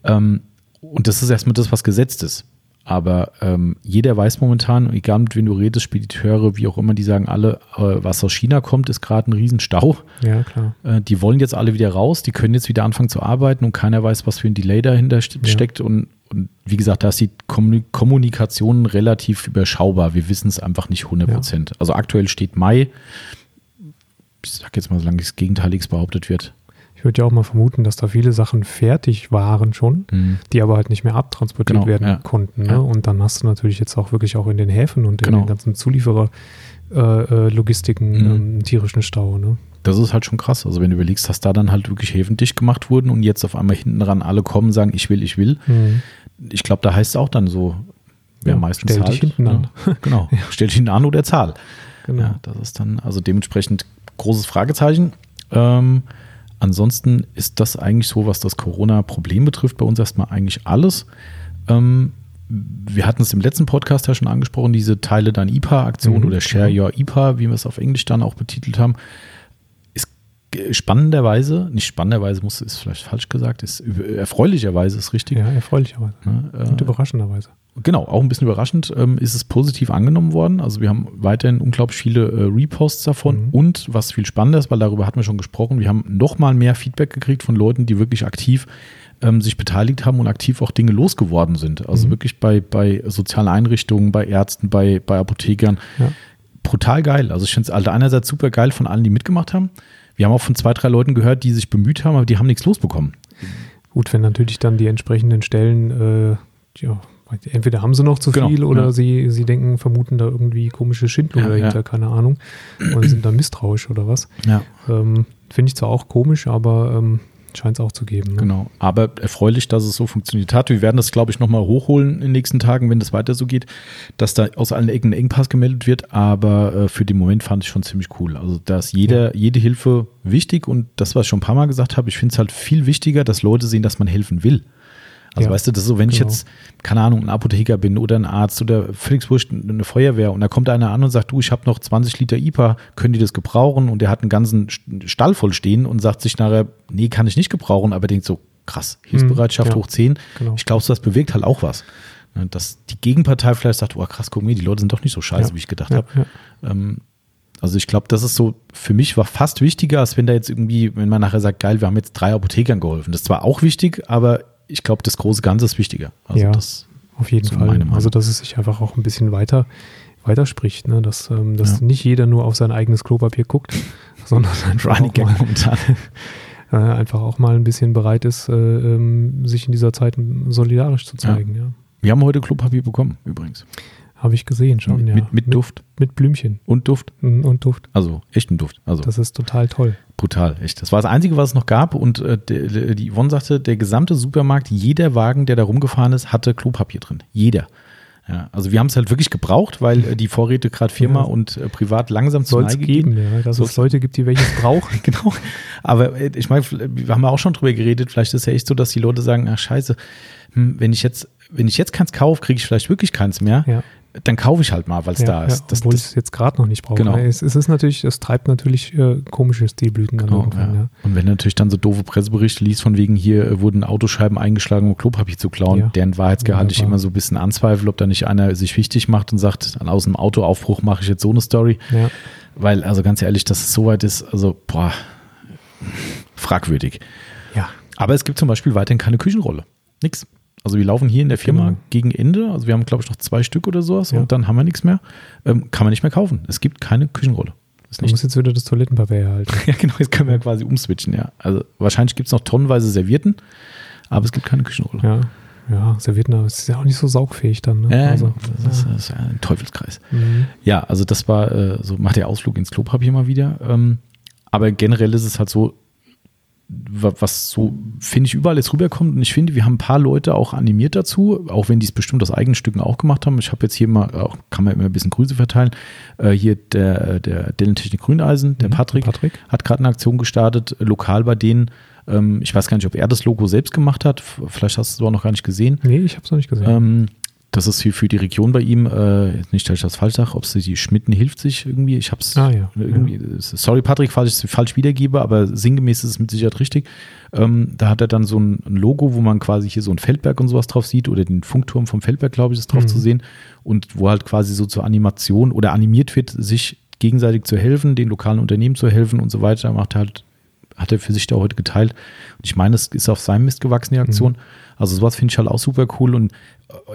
Ähm, und das ist erstmal das, was gesetzt ist. Aber ähm, jeder weiß momentan, egal mit wem du redest, Spediteure, wie auch immer, die sagen alle, äh, was aus China kommt, ist gerade ein Riesenstau. Ja, klar. Äh, die wollen jetzt alle wieder raus, die können jetzt wieder anfangen zu arbeiten und keiner weiß, was für ein Delay dahinter ja. steckt. Und und wie gesagt, da ist die Kommunikation relativ überschaubar. Wir wissen es einfach nicht 100 Prozent. Ja. Also aktuell steht Mai. Ich sage jetzt mal, solange das Gegenteiliges behauptet wird. Ich würde ja auch mal vermuten, dass da viele Sachen fertig waren schon, mhm. die aber halt nicht mehr abtransportiert genau, werden ja. konnten. Ne? Ja. Und dann hast du natürlich jetzt auch wirklich auch in den Häfen und genau. in den ganzen Zulieferer-Logistiken äh, äh, mhm. ähm, tierischen Stau. Ne? Das ist halt schon krass. Also wenn du überlegst, dass da dann halt wirklich Häfen dicht gemacht wurden und jetzt auf einmal hinten dran alle kommen, sagen, ich will, ich will. Mhm ich glaube, da heißt es auch dann so, wer ja, meistens stell zahlt. Dich hinten an. Ja, genau, ja. stell dich hinten an oder Zahl. Genau. Ja, das ist dann also dementsprechend großes Fragezeichen. Ähm, ansonsten ist das eigentlich so, was das Corona-Problem betrifft, bei uns erstmal eigentlich alles. Ähm, wir hatten es im letzten Podcast ja schon angesprochen, diese Teile dein IPA-Aktion mhm, oder Share genau. Your IPA, wie wir es auf Englisch dann auch betitelt haben spannenderweise, nicht spannenderweise, muss ist vielleicht falsch gesagt, ist erfreulicherweise ist richtig. Ja, erfreulicherweise. Ja, äh, Und überraschenderweise. Genau, auch ein bisschen überraschend ähm, ist es positiv angenommen worden. Also wir haben weiterhin unglaublich viele äh, Reposts davon. Mhm. Und was viel spannender ist, weil darüber hatten wir schon gesprochen, wir haben noch mal mehr Feedback gekriegt von Leuten, die wirklich aktiv ähm, sich beteiligt haben und aktiv auch Dinge losgeworden sind. Also mhm. wirklich bei, bei sozialen Einrichtungen, bei Ärzten, bei, bei Apothekern. Ja. Brutal geil. Also ich finde es also einerseits super geil von allen, die mitgemacht haben. Wir haben auch von zwei, drei Leuten gehört, die sich bemüht haben, aber die haben nichts losbekommen. Gut, wenn natürlich dann die entsprechenden Stellen, äh, ja, entweder haben sie noch zu genau, viel oder ja. sie, sie denken, vermuten da irgendwie komische Schindlung ja, dahinter, ja. keine Ahnung. Oder sind da misstrauisch oder was. Ja. Ähm, Finde ich zwar auch komisch, aber ähm, Scheint es auch zu geben. Ne? Genau. Aber erfreulich, dass es so funktioniert hat. Wir werden das, glaube ich, nochmal hochholen in den nächsten Tagen, wenn das weiter so geht, dass da aus allen Ecken ein Engpass gemeldet wird. Aber äh, für den Moment fand ich schon ziemlich cool. Also, da ist jeder, jede Hilfe wichtig und das, was ich schon ein paar Mal gesagt habe, ich finde es halt viel wichtiger, dass Leute sehen, dass man helfen will. Also ja, weißt du, das ist so, wenn genau. ich jetzt, keine Ahnung, ein Apotheker bin oder ein Arzt oder völlig wurscht, eine Feuerwehr und da kommt einer an und sagt, du, ich habe noch 20 Liter IPA, können die das gebrauchen? Und der hat einen ganzen Stall voll stehen und sagt sich nachher, nee, kann ich nicht gebrauchen, aber denkt so, krass, Hilfsbereitschaft mhm, ja, hoch 10. Genau. Ich glaube, das bewirkt halt auch was. Ne, dass die Gegenpartei vielleicht sagt, oh krass, guck mal, die Leute sind doch nicht so scheiße, ja, wie ich gedacht habe. Ähm, also ich glaube, das ist so, für mich war fast wichtiger, als wenn da jetzt irgendwie, wenn man nachher sagt, geil, wir haben jetzt drei Apothekern geholfen. Das ist zwar auch wichtig, aber ich glaube, das große Ganze ist wichtiger. Also ja, auf jeden Fall. Also, dass es sich einfach auch ein bisschen weiter weiterspricht, ne? dass, ähm, dass ja. nicht jeder nur auf sein eigenes Klopapier guckt, sondern einfach auch, mal, äh, einfach auch mal ein bisschen bereit ist, äh, ähm, sich in dieser Zeit solidarisch zu zeigen. Ja. ja. Wir haben heute Klopapier bekommen, übrigens. Habe ich gesehen schon, mit, ja. Mit, mit, Duft. Mit Blümchen. Und Duft. Mhm, und Duft. Also echten Duft. Also das ist total toll. Brutal, echt. Das war das Einzige, was es noch gab. Und äh, die, die Yvonne sagte, der gesamte Supermarkt, jeder Wagen, der da rumgefahren ist, hatte Klopapier drin. Jeder. Ja, also wir haben es halt wirklich gebraucht, weil äh, die Vorräte gerade Firma ja. und äh, privat langsam zu Neige geben. Ja, dass Soll's es Leute gibt, die welches brauchen. genau. Aber äh, ich meine, wir haben ja auch schon drüber geredet, vielleicht ist es ja echt so, dass die Leute sagen, ach scheiße, hm, wenn ich jetzt, wenn ich jetzt keins kaufe, kriege ich vielleicht wirklich keins mehr. Ja dann kaufe ich halt mal, weil es ja, da ist. Ja, das, obwohl ich es jetzt gerade noch nicht brauche. Genau. Es, es, ist natürlich, es treibt natürlich äh, komische Stilblüten genau, irgendwann. Ja. Und wenn du natürlich dann so doofe Presseberichte liest, von wegen hier äh, wurden Autoscheiben eingeschlagen, um Klopapier zu klauen, deren Wahrheitsgehalt ich immer so ein bisschen anzweifle, ob da nicht einer sich wichtig macht und sagt, aus einem Autoaufbruch mache ich jetzt so eine Story. Weil, also ganz ehrlich, dass es so weit ist, also, boah, fragwürdig. Ja. Aber es gibt zum Beispiel weiterhin keine Küchenrolle. Nix. Also wir laufen hier in der Firma genau. gegen Ende. Also wir haben, glaube ich, noch zwei Stück oder sowas ja. und dann haben wir nichts mehr. Ähm, kann man nicht mehr kaufen. Es gibt keine Küchenrolle. Du musst jetzt wieder das Toilettenpapier erhalten. ja, genau, jetzt können wir ja quasi umswitchen, ja. Also wahrscheinlich gibt es noch tonnenweise Servierten, aber es gibt keine Küchenrolle. Ja, ja Servierten, aber es ist ja auch nicht so saugfähig dann. Ne? Ja, also, das, ist, das, ist, ja ein Teufelskreis. Mhm. Ja, also das war äh, so, macht der Ausflug ins Klopapier mal wieder. Ähm, aber generell ist es halt so, was so, finde ich, überall jetzt rüberkommt. Und ich finde, wir haben ein paar Leute auch animiert dazu, auch wenn die es bestimmt aus eigenen Stücken auch gemacht haben. Ich habe jetzt hier mal, auch kann man immer ein bisschen Grüße verteilen. Äh, hier der, der Dellentechnik Grüneisen, der mhm, Patrick, Patrick, hat gerade eine Aktion gestartet, lokal bei denen. Ähm, ich weiß gar nicht, ob er das Logo selbst gemacht hat. Vielleicht hast du es auch noch gar nicht gesehen. Nee, ich habe es noch nicht gesehen. Ähm, das ist für, für die Region bei ihm, äh, nicht, dass ich das falsch sage, ob es die Schmitten hilft sich irgendwie. Ich habe es ah, ja, irgendwie, sorry Patrick, falls ich es falsch wiedergebe, aber sinngemäß ist es mit Sicherheit richtig. Ähm, da hat er dann so ein, ein, Logo, wo man quasi hier so ein Feldberg und sowas drauf sieht oder den Funkturm vom Feldberg, glaube ich, ist drauf mhm. zu sehen und wo halt quasi so zur Animation oder animiert wird, sich gegenseitig zu helfen, den lokalen Unternehmen zu helfen und so weiter. Macht halt, hat er für sich da heute geteilt. Und ich meine, es ist auf seinem Mist gewachsen, die Aktion. Mhm. Also sowas finde ich halt auch super cool und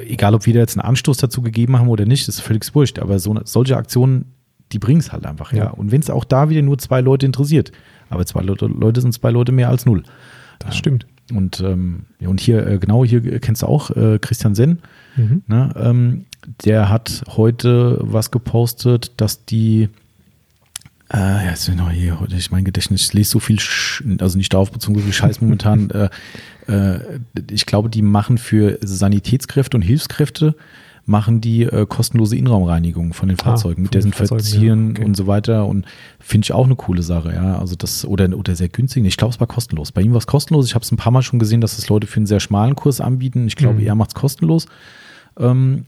egal ob wir da jetzt einen Anstoß dazu gegeben haben oder nicht, ist völlig wurscht. Aber so, solche Aktionen, die bringen es halt einfach, ja. ja. Und wenn es auch da wieder nur zwei Leute interessiert, aber zwei Leute, Leute sind zwei Leute mehr als null. Das ja. stimmt. Und, ähm, und hier, äh, genau, hier kennst du auch äh, Christian Senn. Mhm. Ne, ähm, der hat heute was gepostet, dass die äh, ja, ist noch hier heute, ich mein Gedächtnis, ich lese so viel, Sch also nicht darauf bezogen, so viel Scheiß momentan. äh, äh, ich glaube, die machen für Sanitätskräfte und Hilfskräfte machen die äh, kostenlose Innenraumreinigung von den ah, Fahrzeugen ah, mit Desinfizieren ja, okay. und so weiter und finde ich auch eine coole Sache, ja. Also das oder oder sehr günstig. Ich glaube, es war kostenlos. Bei ihm war es kostenlos. Ich habe es ein paar Mal schon gesehen, dass das Leute für einen sehr schmalen Kurs anbieten. Ich glaube, mhm. er macht es kostenlos. Ähm,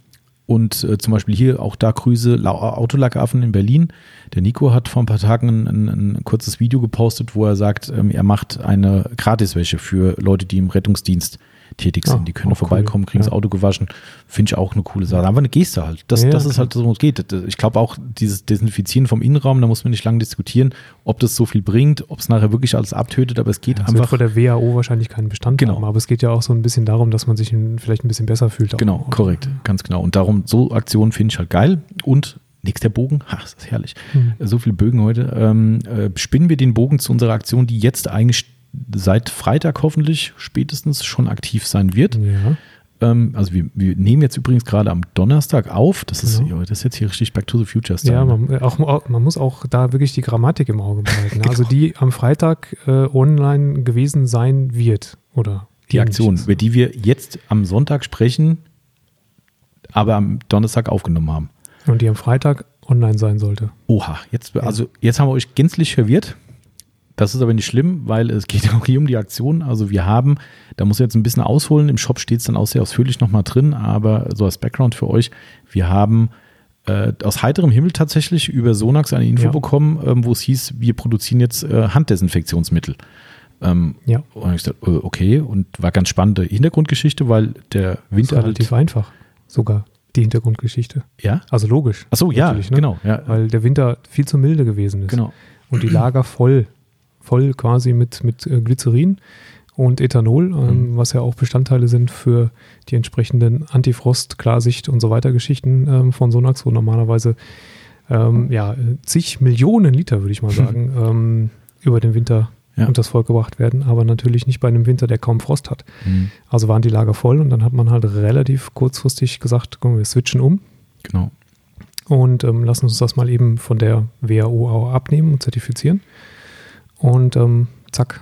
und äh, zum Beispiel hier auch da Grüße, Autolackaffen in Berlin. Der Nico hat vor ein paar Tagen ein, ein, ein kurzes Video gepostet, wo er sagt, ähm, er macht eine Gratiswäsche für Leute, die im Rettungsdienst tätig sind. Ah, die können vorbeikommen, kriegen ja. das Auto gewaschen. Finde ich auch eine coole Sache. Aber eine Geste halt. Das, das ist halt so, es geht. Ich glaube auch, dieses Desinfizieren vom Innenraum, da muss man nicht lange diskutieren, ob das so viel bringt, ob es nachher wirklich alles abtötet, aber es geht einfach. Wird vor der WHO wahrscheinlich keinen Bestand genau. haben, aber es geht ja auch so ein bisschen darum, dass man sich vielleicht ein bisschen besser fühlt. Genau, auch. korrekt, ganz genau. Und darum, so Aktionen finde ich halt geil und Nächster Bogen, ach, das ist herrlich. Mhm. So viele Bögen heute. Ähm, äh, spinnen wir den Bogen zu unserer Aktion, die jetzt eigentlich seit Freitag hoffentlich spätestens schon aktiv sein wird. Ja. Ähm, also wir, wir, nehmen jetzt übrigens gerade am Donnerstag auf. Das, genau. ist, das ist jetzt hier richtig Back to the Future Style. Ja, man, auch, man muss auch da wirklich die Grammatik im Auge behalten. genau. Also die am Freitag äh, online gewesen sein wird, oder? Die Aktion, über die wir jetzt am Sonntag sprechen, aber am Donnerstag aufgenommen haben. Und die am Freitag online sein sollte. Oha, jetzt, also jetzt haben wir euch gänzlich verwirrt. Das ist aber nicht schlimm, weil es geht auch hier um die Aktion. Also wir haben, da muss ich jetzt ein bisschen ausholen, im Shop steht es dann auch sehr ausführlich nochmal drin, aber so als Background für euch, wir haben äh, aus heiterem Himmel tatsächlich über Sonax eine Info ja. bekommen, ähm, wo es hieß, wir produzieren jetzt äh, Handdesinfektionsmittel. Ähm, ja. Und ich dachte, äh, okay, und war ganz spannende Hintergrundgeschichte, weil der Winter. Das ist relativ einfach, sogar die Hintergrundgeschichte. Ja? Also logisch. Ach so, ja, ne? genau. Ja. Weil der Winter viel zu milde gewesen ist. Genau. Und die Lager voll voll quasi mit, mit äh, Glycerin und Ethanol, ähm, mhm. was ja auch Bestandteile sind für die entsprechenden Antifrost, Klarsicht und so weiter Geschichten ähm, von Sonax, wo normalerweise ähm, ja, zig Millionen Liter, würde ich mal sagen, ähm, über den Winter ja. und das Volk gebracht werden, aber natürlich nicht bei einem Winter, der kaum Frost hat. Mhm. Also waren die Lager voll und dann hat man halt relativ kurzfristig gesagt, komm, wir switchen um. Genau. Und lassen uns das mal eben von der WHO auch abnehmen und zertifizieren. Und ähm, zack,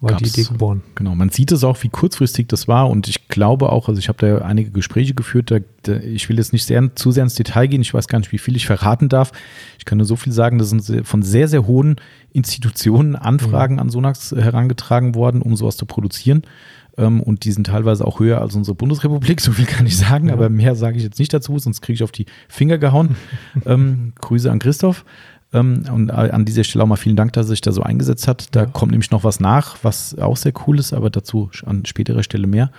war Gab's, die Idee geboren. Genau, man sieht es auch, wie kurzfristig das war und ich glaube auch, also ich habe da einige Gespräche geführt, da, da, ich will jetzt nicht sehr, zu sehr ins Detail gehen, ich weiß gar nicht, wie viel ich verraten darf. Ich kann nur so viel sagen, das sind von sehr, sehr hohen Institutionen Anfragen mhm. an Sonax herangetragen worden, um sowas zu produzieren. Ähm, und die sind teilweise auch höher als unsere Bundesrepublik, so viel kann ich sagen, ja. aber mehr sage ich jetzt nicht dazu, sonst kriege ich auf die Finger gehauen. ähm, Grüße an Christoph. Ähm, und an dieser Stelle auch mal vielen Dank, dass er sich da so eingesetzt hat. Da ja. kommt nämlich noch was nach, was auch sehr cool ist, aber dazu an späterer Stelle mehr.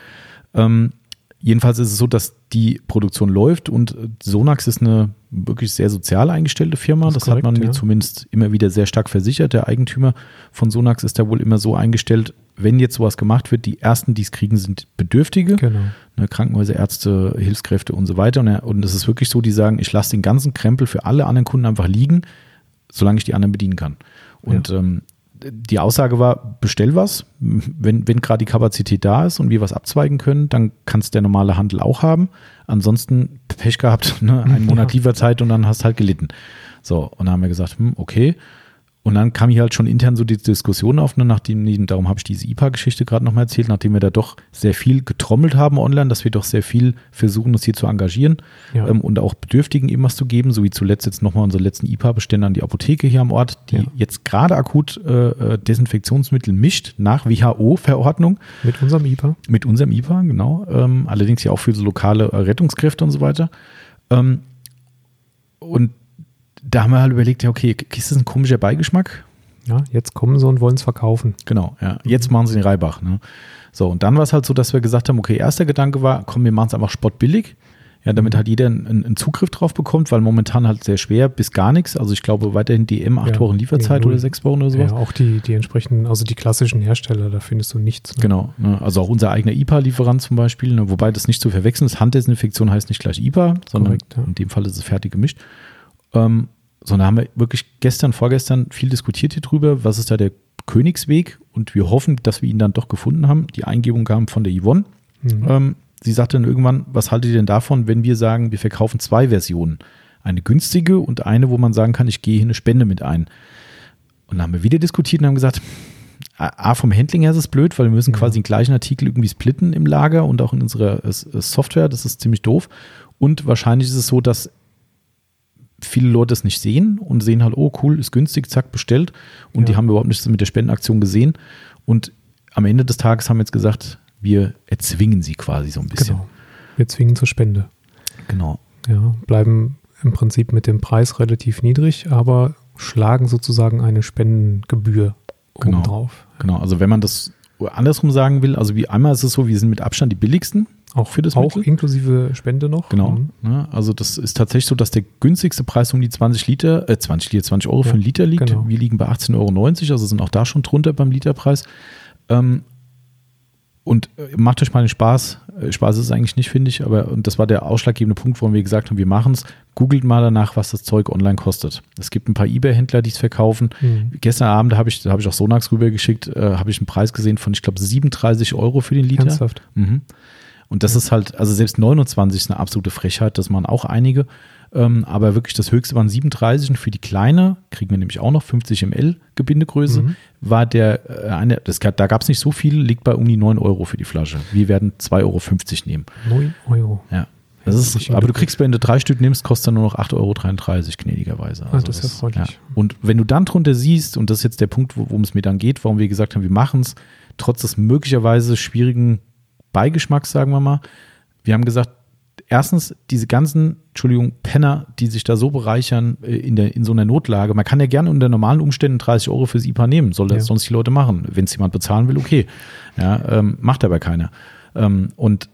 Ähm, jedenfalls ist es so, dass die Produktion läuft und Sonax ist eine wirklich sehr sozial eingestellte Firma. Das, das korrekt, hat man mir ja. zumindest immer wieder sehr stark versichert. Der Eigentümer von Sonax ist da wohl immer so eingestellt, wenn jetzt sowas gemacht wird, die ersten, die es kriegen, sind Bedürftige. Genau. Ne, Krankenhäuser, Ärzte, Hilfskräfte und so weiter. Und es ist wirklich so, die sagen, ich lasse den ganzen Krempel für alle anderen Kunden einfach liegen solange ich die anderen bedienen kann. Und ja. ähm, die Aussage war, bestell was, wenn, wenn gerade die Kapazität da ist und wir was abzweigen können, dann kann es der normale Handel auch haben. Ansonsten Pech gehabt, ne? einen Monat ja. Lieferzeit und dann hast halt gelitten. So, und dann haben wir gesagt, hm, okay, und dann kam hier halt schon intern so die Diskussion auf, ne, nachdem, darum habe ich diese IPA-Geschichte gerade nochmal erzählt, nachdem wir da doch sehr viel getrommelt haben online, dass wir doch sehr viel versuchen, uns hier zu engagieren ja. ähm, und auch Bedürftigen eben was zu geben, so wie zuletzt jetzt nochmal unsere letzten IPA-Bestände an die Apotheke hier am Ort, die ja. jetzt gerade akut äh, äh Desinfektionsmittel mischt nach WHO-Verordnung. Mit unserem IPA? Mit unserem IPA, genau. Ähm, allerdings ja auch für so lokale äh, Rettungskräfte und so weiter. Ähm, und da haben wir halt überlegt, ja, okay, ist das ein komischer Beigeschmack? Ja, jetzt kommen sie und wollen es verkaufen. Genau, ja. Jetzt machen sie den Reibach. Ne? So, und dann war es halt so, dass wir gesagt haben, okay, erster Gedanke war, komm, wir machen es einfach spottbillig. Ja, damit halt jeder einen, einen, Zugriff drauf bekommt, weil momentan halt sehr schwer bis gar nichts. Also ich glaube weiterhin DM, acht ja, Wochen Lieferzeit ja, oder sechs Wochen oder sowas. Ja, auch die, die entsprechenden, also die klassischen Hersteller, da findest du nichts. Ne? Genau, ne? also auch unser eigener IPA-Lieferant zum Beispiel, ne? wobei das nicht zu verwechseln ist. Handdesinfektion heißt nicht gleich IPA, sondern Korrekt, ja. in dem Fall ist es fertig gemischt. Ähm, sondern haben wir wirklich gestern, vorgestern viel diskutiert hier drüber, was ist da der Königsweg und wir hoffen, dass wir ihn dann doch gefunden haben. Die Eingebung kam von der Yvonne. Mhm. Ähm, sie sagte dann irgendwann, was haltet ihr denn davon, wenn wir sagen, wir verkaufen zwei Versionen? Eine günstige und eine, wo man sagen kann, ich gehe hier eine Spende mit ein. Und dann haben wir wieder diskutiert und haben gesagt, A, vom Handling her ist es blöd, weil wir müssen ja. quasi den gleichen Artikel irgendwie splitten im Lager und auch in unserer Software. Das ist ziemlich doof. Und wahrscheinlich ist es so, dass viele Leute es nicht sehen und sehen halt, oh cool, ist günstig, zack, bestellt. Und ja. die haben überhaupt nichts mit der Spendenaktion gesehen. Und am Ende des Tages haben wir jetzt gesagt, wir erzwingen sie quasi so ein bisschen. Genau. Wir zwingen zur Spende. Genau. Ja, bleiben im Prinzip mit dem Preis relativ niedrig, aber schlagen sozusagen eine Spendengebühr genau. drauf. Genau, also wenn man das andersrum sagen will, also wie einmal ist es so, wir sind mit Abstand die billigsten, auch für das Auch Mittel? inklusive Spende noch? Genau. Mhm. Ja, also das ist tatsächlich so, dass der günstigste Preis um die 20 Liter, äh 20 Liter, 20 Euro ja, für einen Liter liegt. Genau. Wir liegen bei 18,90 Euro, also sind auch da schon drunter beim Literpreis. Ähm, und äh, macht euch mal den Spaß. Äh, Spaß ist es eigentlich nicht, finde ich, aber und das war der ausschlaggebende Punkt, warum wir gesagt haben, wir machen es. Googelt mal danach, was das Zeug online kostet. Es gibt ein paar Ebay-Händler, die es verkaufen. Mhm. Gestern Abend habe ich, da habe ich auch Sonax rübergeschickt, äh, habe ich einen Preis gesehen von, ich glaube, 37 Euro für den Liter. Ernsthaft? Mhm. Und das ja. ist halt, also selbst 29 ist eine absolute Frechheit, das machen auch einige. Ähm, aber wirklich das höchste waren 37 und für die kleine, kriegen wir nämlich auch noch 50 ml Gebindegröße, mhm. war der äh, eine, das, da gab es nicht so viel, liegt bei um die 9 Euro für die Flasche. Wir werden 2,50 Euro nehmen. 9 Euro. Ja. Das ist, aber du kriegst, wenn du drei Stück nimmst, kostet dann nur noch 8,33 Euro gnädigerweise. Also ah, das ist ja freundlich. Ja. Und wenn du dann drunter siehst, und das ist jetzt der Punkt, worum es mir dann geht, warum wir gesagt haben, wir machen es, trotz des möglicherweise schwierigen Beigeschmacks, sagen wir mal. Wir haben gesagt, erstens, diese ganzen, Entschuldigung, Penner, die sich da so bereichern äh, in, der, in so einer Notlage, man kann ja gerne unter normalen Umständen 30 Euro fürs IPA nehmen, soll das ja. sonst die Leute machen. Wenn es jemand bezahlen will, okay. Ja, ähm, macht aber keiner. Ähm, und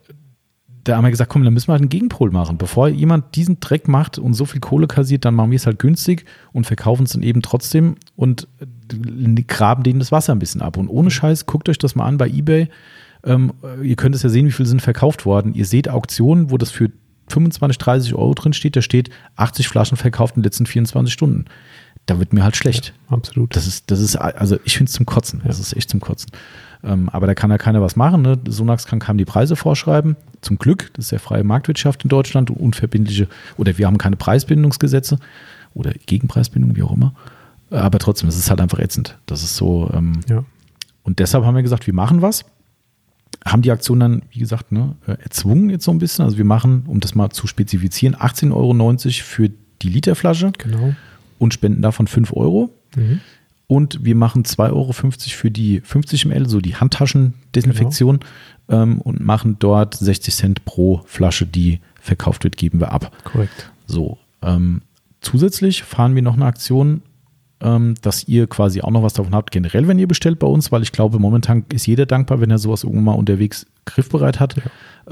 da haben wir gesagt, komm, dann müssen wir halt einen Gegenpol machen. Bevor jemand diesen Dreck macht und so viel Kohle kassiert, dann machen wir es halt günstig und verkaufen es dann eben trotzdem und graben denen das Wasser ein bisschen ab. Und ohne Scheiß, guckt euch das mal an bei Ebay. Ähm, ihr könnt es ja sehen, wie viel sind verkauft worden. Ihr seht Auktionen, wo das für 25, 30 Euro drin steht, da steht 80 Flaschen verkauft in den letzten 24 Stunden. Da wird mir halt schlecht. Ja, absolut. Das ist, das ist, also ich finde es zum Kotzen. Das ist echt zum Kotzen. Ähm, aber da kann ja keiner was machen. Ne? Sonax kann kaum die Preise vorschreiben. Zum Glück, das ist ja freie Marktwirtschaft in Deutschland, unverbindliche, oder wir haben keine Preisbindungsgesetze oder Gegenpreisbindung, wie auch immer. Aber trotzdem, es ist halt einfach ätzend. Das ist so. Ähm, ja. Und deshalb haben wir gesagt, wir machen was. Haben die Aktion dann, wie gesagt, ne, äh, erzwungen jetzt so ein bisschen. Also wir machen, um das mal zu spezifizieren, 18,90 Euro für die Literflasche. Genau. Und spenden davon 5 Euro. Mhm. Und wir machen 2,50 Euro für die 50 ml, so die Handtaschendesinfektion. Genau. Ähm, und machen dort 60 Cent pro Flasche, die verkauft wird, geben wir ab. Korrekt. So. Ähm, zusätzlich fahren wir noch eine Aktion, ähm, dass ihr quasi auch noch was davon habt, generell, wenn ihr bestellt bei uns, weil ich glaube, momentan ist jeder dankbar, wenn er sowas irgendwann mal unterwegs griffbereit hat. Ja.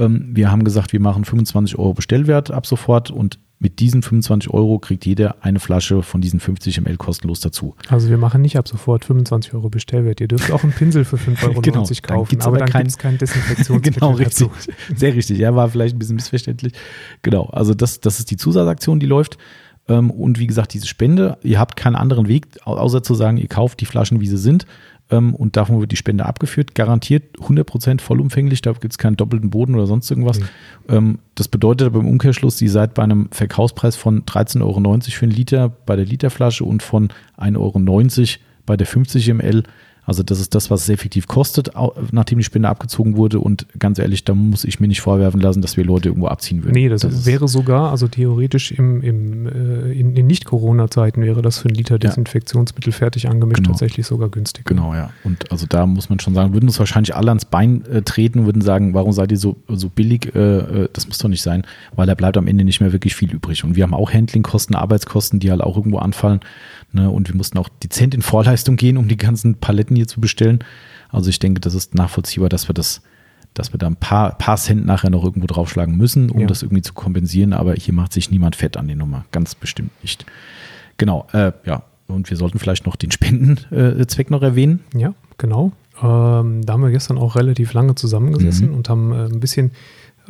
Ähm, wir haben gesagt, wir machen 25 Euro Bestellwert ab sofort und mit diesen 25 Euro kriegt jeder eine Flasche von diesen 50 ml kostenlos dazu. Also wir machen nicht ab sofort 25 Euro Bestellwert. Ihr dürft auch einen Pinsel für 5,90 Euro genau, kaufen, dann aber, aber dann gibt es kein Desinfektionsmittel Genau, richtig. Dazu. Sehr richtig. Ja, war vielleicht ein bisschen missverständlich. Genau, also das, das ist die Zusatzaktion, die läuft. Ähm, und wie gesagt, diese Spende, ihr habt keinen anderen Weg, außer zu sagen, ihr kauft die Flaschen, wie sie sind ähm, und davon wird die Spende abgeführt. Garantiert 100% vollumfänglich, da gibt es keinen doppelten Boden oder sonst irgendwas. Mhm. das bedeutet aber im Umkehrschluss, ihr seid bei einem Verkaufspreis von 13,90 Euro für einen Liter bei der Literflasche und von 1,90 Euro bei der 50 ml also das ist das, was es effektiv kostet, nachdem die Spende abgezogen wurde. Und ganz ehrlich, da muss ich mir nicht vorwerfen lassen, dass wir Leute irgendwo abziehen würden. Nee, das, das wäre sogar, also theoretisch im, im, äh, in, in Nicht-Corona-Zeiten wäre das für einen Liter Desinfektionsmittel fertig angemischt genau. tatsächlich sogar günstig. Genau, ja. Und also da muss man schon sagen, würden uns wahrscheinlich alle ans Bein äh, treten und würden sagen, warum seid ihr so, so billig? Äh, äh, das muss doch nicht sein, weil da bleibt am Ende nicht mehr wirklich viel übrig. Und wir haben auch Handlingkosten, Arbeitskosten, die halt auch irgendwo anfallen. Ne? Und wir mussten auch dezent in Vorleistung gehen, um die ganzen Paletten hier zu bestellen. Also ich denke, das ist nachvollziehbar, dass wir das, dass wir da ein paar, paar Cent nachher noch irgendwo draufschlagen müssen, um ja. das irgendwie zu kompensieren. Aber hier macht sich niemand fett an die Nummer. Ganz bestimmt nicht. Genau, äh, ja. Und wir sollten vielleicht noch den Spendenzweck noch erwähnen. Ja, genau. Ähm, da haben wir gestern auch relativ lange zusammengesessen mhm. und haben äh, ein bisschen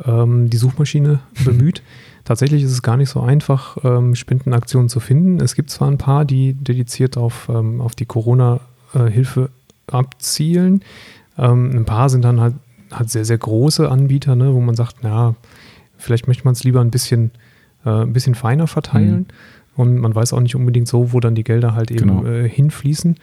ähm, die Suchmaschine bemüht. Tatsächlich ist es gar nicht so einfach, ähm, Spendenaktionen zu finden. Es gibt zwar ein paar, die dediziert auf, ähm, auf die Corona-Hilfe abzielen. Ähm, ein paar sind dann halt, halt sehr, sehr große Anbieter, ne, wo man sagt, na, vielleicht möchte man es lieber ein bisschen, äh, ein bisschen feiner verteilen. Mhm. Und man weiß auch nicht unbedingt so, wo dann die Gelder halt eben genau. äh, hinfließen.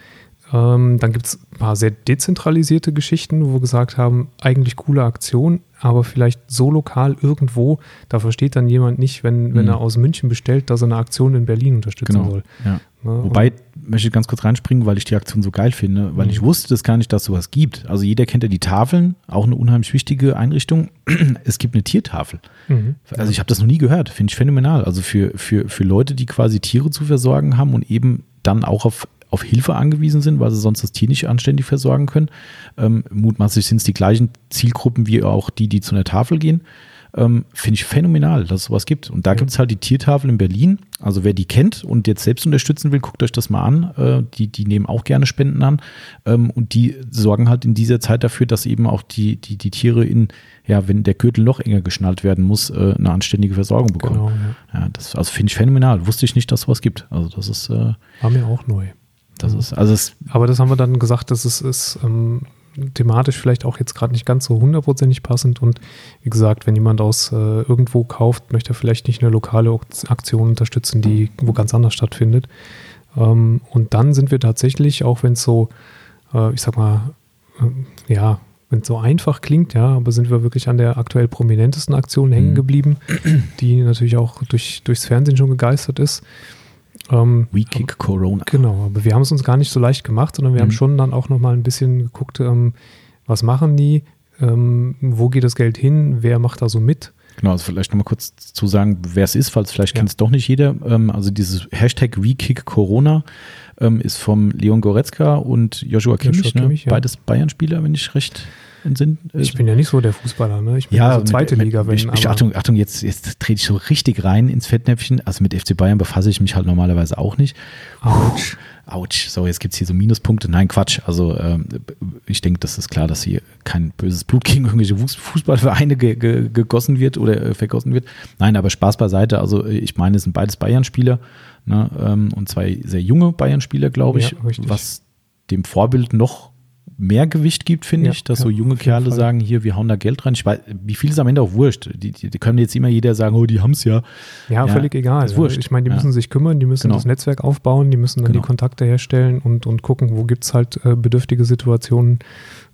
Ähm, dann gibt es ein paar sehr dezentralisierte Geschichten, wo wir gesagt haben, eigentlich coole Aktion, aber vielleicht so lokal irgendwo, da versteht dann jemand nicht, wenn, wenn mhm. er aus München bestellt, dass er eine Aktion in Berlin unterstützen genau. soll. Ja. Ja, Wobei, möchte ich ganz kurz reinspringen, weil ich die Aktion so geil finde, weil mhm. ich wusste das gar nicht, dass sowas gibt. Also jeder kennt ja die Tafeln, auch eine unheimlich wichtige Einrichtung. es gibt eine Tiertafel. Mhm. Also ich habe das noch nie gehört, finde ich phänomenal. Also für, für, für Leute, die quasi Tiere zu versorgen haben und eben dann auch auf auf Hilfe angewiesen sind, weil sie sonst das Tier nicht anständig versorgen können. Ähm, mutmaßlich sind es die gleichen Zielgruppen wie auch die, die zu einer Tafel gehen. Ähm, Finde ich phänomenal, dass es sowas gibt. Und da gibt es halt die Tiertafel in Berlin. Also wer die kennt und jetzt selbst unterstützen will, guckt euch das mal an. Äh, die, die nehmen auch gerne Spenden an. Ähm, und die sorgen halt in dieser Zeit dafür, dass eben auch die, die, die Tiere in, ja, wenn der Gürtel noch enger geschnallt werden muss, äh, eine anständige Versorgung bekommen. Genau, ja. ja das, also finde ich phänomenal. Wusste ich nicht, dass sowas gibt. Also das ist. Äh, War mir auch neu. Das ist, also es Aber das haben wir dann gesagt, dass es ist ähm, thematisch vielleicht auch jetzt gerade nicht ganz so hundertprozentig passend. Und wie gesagt, wenn jemand aus äh, irgendwo kauft, möchte er vielleicht nicht eine lokale Aktion unterstützen, die wo ganz anders stattfindet. Ähm, und dann sind wir tatsächlich, auch wenn es so, äh, ich sag mal, äh, ja, wenn es so einfach klingt, ja, aber sind wir wirklich an der aktuell prominentesten Aktion hängen mhm. geblieben, die natürlich auch durch, durchs Fernsehen schon gegeistert ist. Ähm, We Kick Corona. Genau, aber wir haben es uns gar nicht so leicht gemacht, sondern wir mhm. haben schon dann auch nochmal ein bisschen geguckt, ähm, was machen die, ähm, wo geht das Geld hin, wer macht da so mit. Genau, also vielleicht nochmal kurz zu sagen, wer es ist, falls vielleicht ja. kennt es doch nicht jeder. Ähm, also dieses Hashtag WeKickCorona ähm, ist vom Leon Goretzka und Joshua Kimmich, Joshua ne? Kimmich ja. beides Bayern-Spieler, wenn ich recht sind. Äh, ich bin ja nicht so der Fußballer, ne? Ich bin ja so zweite mit, Liga. Wenn, ich, ich, Achtung, Achtung, jetzt, jetzt trete ich so richtig rein ins Fettnäpfchen. Also mit FC Bayern befasse ich mich halt normalerweise auch nicht. Autsch. Autsch, so jetzt gibt es hier so Minuspunkte. Nein, Quatsch. Also ähm, ich denke, das ist klar, dass hier kein böses Blut gegen irgendwelche Fußballvereine ge ge gegossen wird oder äh, vergossen wird. Nein, aber Spaß beiseite. Also ich meine, es sind beides Bayern-Spieler ne, ähm, und zwei sehr junge Bayern-Spieler, glaube ich, ja, was dem Vorbild noch mehr Gewicht gibt, finde ja, ich, dass ja, so junge Kerle Fall. sagen, hier, wir hauen da Geld rein. Ich weiß, wie viel ist am Ende auch wurscht. Die, die, die können jetzt immer jeder sagen, oh, die haben es ja. ja. Ja, völlig egal. Ist wurscht. Ich meine, die müssen sich kümmern, die müssen genau. das Netzwerk aufbauen, die müssen dann genau. die Kontakte herstellen und, und gucken, wo gibt es halt äh, bedürftige Situationen.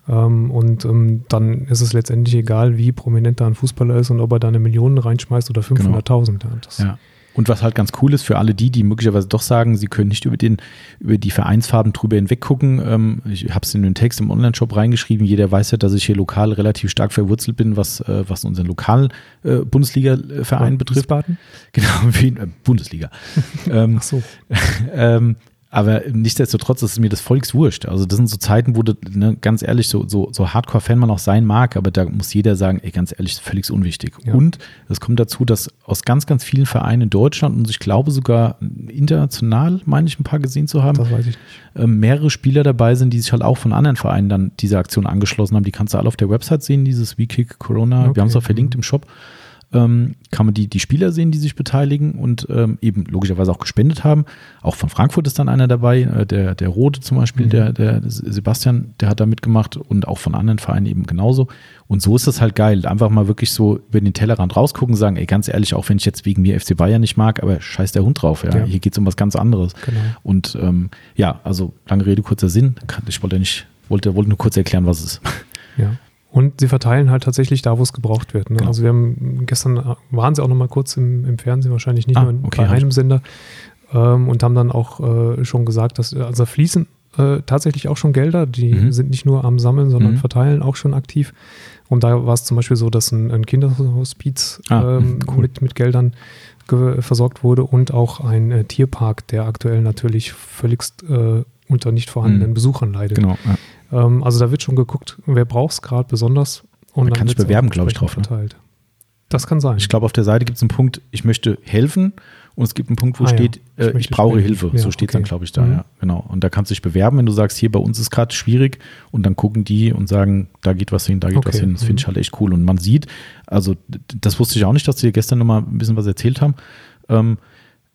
Ähm, und ähm, dann ist es letztendlich egal, wie prominent da ein Fußballer ist und ob er da eine Million reinschmeißt oder 500.000. Genau. Ja. Und was halt ganz cool ist für alle die, die möglicherweise doch sagen, sie können nicht über, den, über die Vereinsfarben drüber hinweg gucken. Ähm, ich habe es in den Text im Online-Shop reingeschrieben. Jeder weiß ja, dass ich hier lokal relativ stark verwurzelt bin, was, äh, was unseren lokalen äh, Bundesliga-Verein betrifft. Wiesbaden? Genau, wie, äh, Bundesliga. ähm, Ach so. ähm, aber nichtsdestotrotz ist mir das Volkswurscht. Also das sind so Zeiten, wo du, ne, ganz ehrlich, so, so, so Hardcore-Fan man auch sein mag, aber da muss jeder sagen, ey, ganz ehrlich, völlig unwichtig. Ja. Und es kommt dazu, dass aus ganz, ganz vielen Vereinen in Deutschland und ich glaube sogar international, meine ich, ein paar gesehen zu haben. Äh, mehrere Spieler dabei sind, die sich halt auch von anderen Vereinen dann diese Aktion angeschlossen haben. Die kannst du alle auf der Website sehen, dieses WeKick Corona. Okay. Wir haben es auch verlinkt im Shop ähm, kann man die, die Spieler sehen, die sich beteiligen und ähm, eben logischerweise auch gespendet haben. Auch von Frankfurt ist dann einer dabei, äh, der, der Rode zum Beispiel, mhm. der, der Sebastian, der hat da mitgemacht und auch von anderen Vereinen eben genauso. Und so ist das halt geil. Einfach mal wirklich so über den Tellerrand rausgucken, sagen, ey, ganz ehrlich, auch wenn ich jetzt wegen mir FC Bayern nicht mag, aber scheiß der Hund drauf, ja. ja. Hier geht es um was ganz anderes. Genau. Und ähm, ja, also lange Rede, kurzer Sinn. Ich wollte nicht, wollte, wollte nur kurz erklären, was es ist. Ja. Und sie verteilen halt tatsächlich da, wo es gebraucht wird. Ne? Genau. Also wir haben gestern waren sie auch noch mal kurz im, im Fernsehen, wahrscheinlich nicht ah, nur okay, bei einem Sender, ähm, und haben dann auch äh, schon gesagt, dass also fließen äh, tatsächlich auch schon Gelder, die mhm. sind nicht nur am Sammeln, sondern mhm. verteilen auch schon aktiv. Und da war es zum Beispiel so, dass ein, ein Kinderhospiz ah, ähm, cool. mit, mit Geldern versorgt wurde und auch ein äh, Tierpark, der aktuell natürlich völligst äh, unter nicht vorhandenen mhm. Besuchern leidet. Genau. Ja. Ähm, also da wird schon geguckt, wer braucht es gerade besonders. Und Man kann sich bewerben, glaube ich, drauf. Ne? Verteilt. Ne? Das kann sein. Ich glaube, auf der Seite gibt es einen Punkt, ich möchte helfen. Und es gibt einen Punkt, wo ah, steht, ja. ich, äh, ich brauche Hilfe. Ja, so steht es okay. dann, glaube ich, da. Mhm. Ja, genau. Und da kannst du dich bewerben, wenn du sagst, hier bei uns ist gerade schwierig. Und dann gucken die und sagen, da geht was hin, da geht okay. was hin. Das mhm. finde ich halt echt cool. Und man sieht, also das wusste ich auch nicht, dass die gestern nochmal ein bisschen was erzählt haben. Ähm,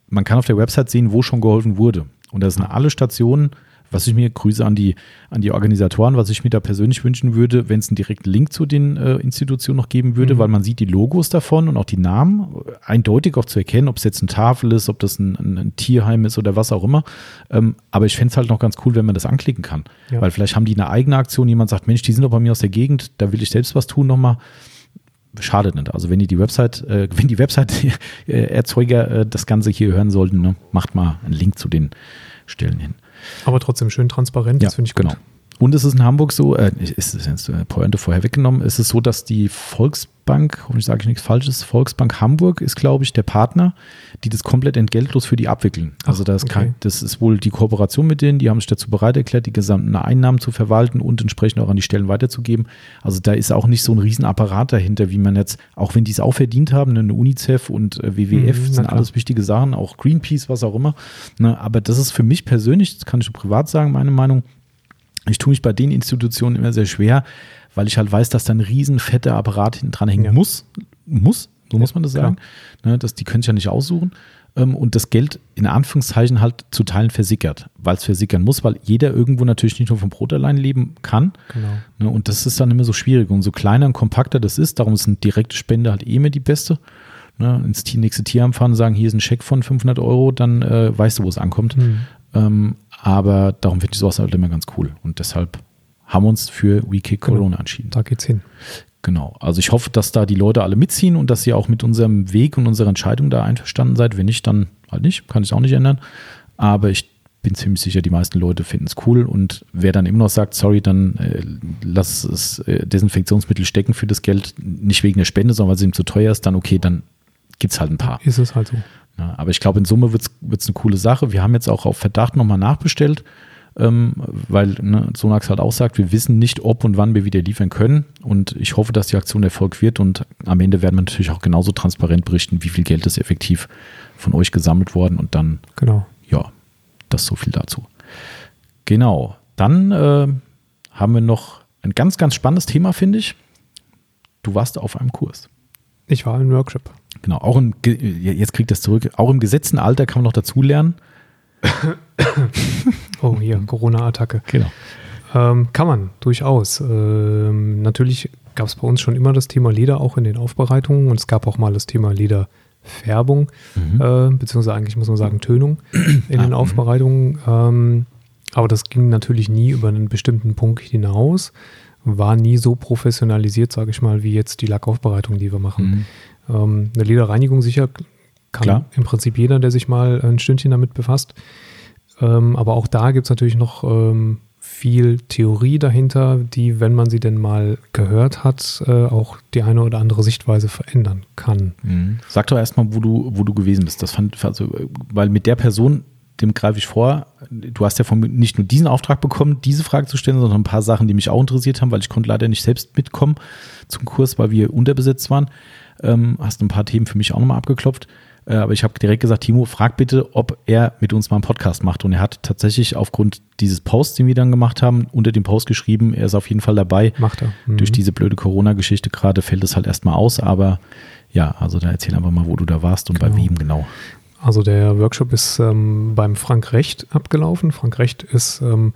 man kann auf der Website sehen, wo schon geholfen wurde. Und da sind alle Stationen was ich mir, Grüße an die, an die Organisatoren, was ich mir da persönlich wünschen würde, wenn es einen direkten Link zu den äh, Institutionen noch geben würde, mhm. weil man sieht die Logos davon und auch die Namen, eindeutig auch zu erkennen, ob es jetzt eine Tafel ist, ob das ein, ein, ein Tierheim ist oder was auch immer. Ähm, aber ich fände es halt noch ganz cool, wenn man das anklicken kann. Ja. Weil vielleicht haben die eine eigene Aktion, jemand sagt, Mensch, die sind doch bei mir aus der Gegend, da will ich selbst was tun nochmal schadet nicht. Also wenn die die Website, äh, wenn die Website-Erzeuger äh, das Ganze hier hören sollten, ne, macht mal einen Link zu den Stellen hin. Aber trotzdem schön transparent, ja, das finde ich gut. Genau. Und es ist in Hamburg so, äh, ist es jetzt äh, Pointe vorher weggenommen, ist es so, dass die Volksbank, hoffentlich sage ich nichts Falsches, Volksbank Hamburg ist, glaube ich, der Partner, die das komplett entgeltlos für die abwickeln. Also das, okay. kann, das ist wohl die Kooperation mit denen, die haben sich dazu bereit erklärt, die gesamten Einnahmen zu verwalten und entsprechend auch an die Stellen weiterzugeben. Also da ist auch nicht so ein Riesenapparat dahinter, wie man jetzt, auch wenn die es auch verdient haben, eine UNICEF und äh, WWF mhm, sind alles wichtige Sachen, auch Greenpeace, was auch immer. Ne, aber das ist für mich persönlich, das kann ich so privat sagen, meine Meinung, ich tue mich bei den Institutionen immer sehr schwer, weil ich halt weiß, dass da ein riesen fetter Apparat hinten dran hängen ja. muss. Muss, so muss man das sagen. Ne, das, die können sich ja nicht aussuchen. Ähm, und das Geld in Anführungszeichen halt zu Teilen versickert, weil es versickern muss, weil jeder irgendwo natürlich nicht nur vom Brot allein leben kann. Genau. Ne, und das ist dann immer so schwierig. Und so kleiner und kompakter das ist, darum ist eine direkte Spende halt eh immer die beste. Ne, ins nächste Tierheim fahren und sagen, hier ist ein Scheck von 500 Euro, dann äh, weißt du, wo es ankommt. Mhm. Ähm, aber darum finde ich sowas halt immer ganz cool. Und deshalb haben uns für WeKick genau. Corona entschieden. Da geht's hin. Genau. Also ich hoffe, dass da die Leute alle mitziehen und dass ihr auch mit unserem Weg und unserer Entscheidung da einverstanden seid. Wenn nicht, dann halt nicht. Kann ich auch nicht ändern. Aber ich bin ziemlich sicher, die meisten Leute finden es cool. Und wer dann immer noch sagt, sorry, dann äh, lass es äh, Desinfektionsmittel stecken für das Geld, nicht wegen der Spende, sondern weil es ihm zu teuer ist, dann okay, dann gibt es halt ein paar. Ist es halt so. Ja, aber ich glaube, in Summe wird es eine coole Sache. Wir haben jetzt auch auf Verdacht nochmal nachbestellt. Ähm, weil ne, Sonax halt auch sagt, wir wissen nicht, ob und wann wir wieder liefern können. Und ich hoffe, dass die Aktion Erfolg wird. Und am Ende werden wir natürlich auch genauso transparent berichten, wie viel Geld ist effektiv von euch gesammelt worden. Und dann, genau. ja, das so viel dazu. Genau. Dann äh, haben wir noch ein ganz, ganz spannendes Thema, finde ich. Du warst auf einem Kurs. Ich war im Workshop. Genau, auch im, jetzt kriegt das zurück, auch im gesetzten Alter kann man noch dazulernen. oh, hier, Corona-Attacke. Genau. Ähm, kann man, durchaus. Ähm, natürlich gab es bei uns schon immer das Thema Leder auch in den Aufbereitungen und es gab auch mal das Thema Lederfärbung, mhm. äh, beziehungsweise eigentlich muss man sagen Tönung in ah, den mhm. Aufbereitungen. Ähm, aber das ging natürlich nie über einen bestimmten Punkt hinaus, war nie so professionalisiert, sage ich mal, wie jetzt die Lackaufbereitung, die wir machen. Mhm. Ähm, eine Lederreinigung sicher kann Klar. im Prinzip jeder, der sich mal ein Stündchen damit befasst. Ähm, aber auch da gibt es natürlich noch ähm, viel Theorie dahinter, die, wenn man sie denn mal gehört hat, äh, auch die eine oder andere Sichtweise verändern kann. Mhm. Sag doch erstmal, wo du, wo du gewesen bist. Das fand, also, weil mit der Person, dem greife ich vor, du hast ja von nicht nur diesen Auftrag bekommen, diese Frage zu stellen, sondern ein paar Sachen, die mich auch interessiert haben, weil ich konnte leider nicht selbst mitkommen zum Kurs, weil wir unterbesetzt waren. Ähm, hast ein paar Themen für mich auch nochmal abgeklopft. Äh, aber ich habe direkt gesagt, Timo, frag bitte, ob er mit uns mal einen Podcast macht. Und er hat tatsächlich aufgrund dieses Posts, den wir dann gemacht haben, unter dem Post geschrieben, er ist auf jeden Fall dabei. Macht er. Mhm. Durch diese blöde Corona-Geschichte gerade fällt es halt erstmal aus. Aber ja, also dann erzähl einfach mal, wo du da warst und genau. bei wem genau. Also der Workshop ist ähm, beim Frank Recht abgelaufen. Frank Recht ist ähm,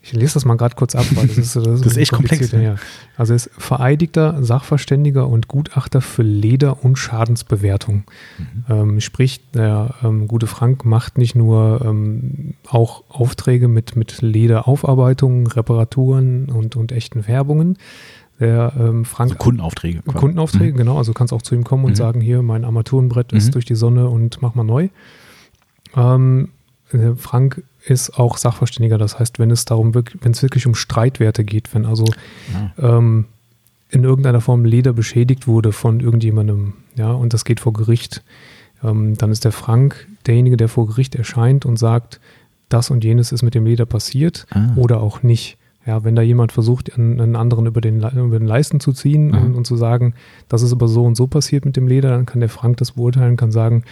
ich lese das mal gerade kurz ab, weil das ist, das ist, das ist echt komplex. Ja. Also er ist vereidigter Sachverständiger und Gutachter für Leder- und Schadensbewertung. Mhm. Ähm, sprich, der ähm, gute Frank macht nicht nur ähm, auch Aufträge mit, mit Lederaufarbeitung, Reparaturen und, und echten Färbungen. Der ähm, Frank. Also Kundenaufträge. Quasi. Kundenaufträge, mhm. genau. Also kannst auch zu ihm kommen und mhm. sagen: Hier, mein Armaturenbrett ist mhm. durch die Sonne und mach mal neu. Ähm, Frank ist auch Sachverständiger. Das heißt, wenn es darum, wenn es wirklich um Streitwerte geht, wenn also ja. ähm, in irgendeiner Form Leder beschädigt wurde von irgendjemandem, ja, und das geht vor Gericht, ähm, dann ist der Frank derjenige, der vor Gericht erscheint und sagt, das und jenes ist mit dem Leder passiert ah. oder auch nicht. Ja, wenn da jemand versucht, einen, anderen über den, über den Leisten zu ziehen und, und, zu sagen, das ist aber so und so passiert mit dem Leder, dann kann der Frank das beurteilen, kann sagen,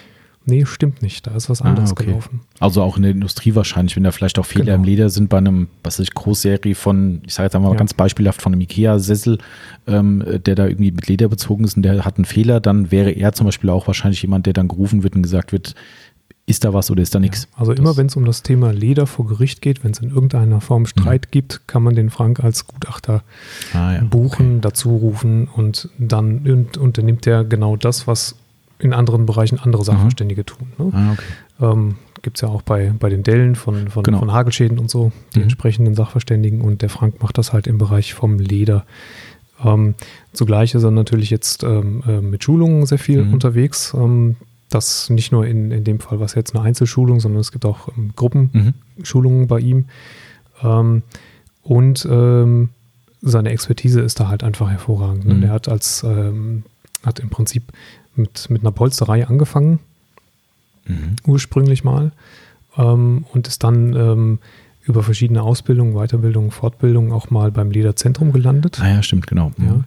Nee, stimmt nicht. Da ist was ah, anderes ah, okay. gelaufen. Also auch in der Industrie wahrscheinlich, wenn da vielleicht auch Fehler genau. im Leder sind bei einem, was weiß ich, Großserie von, ich sage jetzt einmal ja. ganz beispielhaft von einem Ikea-Sessel, ähm, der da irgendwie mit Leder bezogen ist und der hat einen Fehler, dann wäre er zum Beispiel auch wahrscheinlich jemand, der dann gerufen wird und gesagt wird, ist da was oder ist da nichts? Ja, also immer wenn es um das Thema Leder vor Gericht geht, wenn es in irgendeiner Form Streit mhm. gibt, kann man den Frank als Gutachter ah, ja. buchen, okay. dazu rufen und dann und, unternimmt er genau das, was in anderen Bereichen andere. Sachverständige mhm. tun. Ne? Ah, okay. ähm, Gibt es ja auch bei, bei den Dellen von, von, genau. von Hagelschäden und so, die mhm. entsprechenden Sachverständigen. Und der Frank macht das halt im Bereich vom Leder. Ähm, zugleich ist er natürlich jetzt ähm, äh, mit Schulungen sehr viel mhm. unterwegs. Ähm, das nicht nur in, in dem Fall, was jetzt eine Einzelschulung, sondern es gibt auch ähm, Gruppenschulungen mhm. bei ihm. Ähm, und ähm, seine Expertise ist da halt einfach hervorragend. Ne? Mhm. Der hat als hat im Prinzip mit, mit einer Polsterei angefangen, mhm. ursprünglich mal, ähm, und ist dann ähm, über verschiedene Ausbildungen, Weiterbildungen, Fortbildungen auch mal beim Lederzentrum gelandet. Ah ja, stimmt, genau. Mhm. Ja,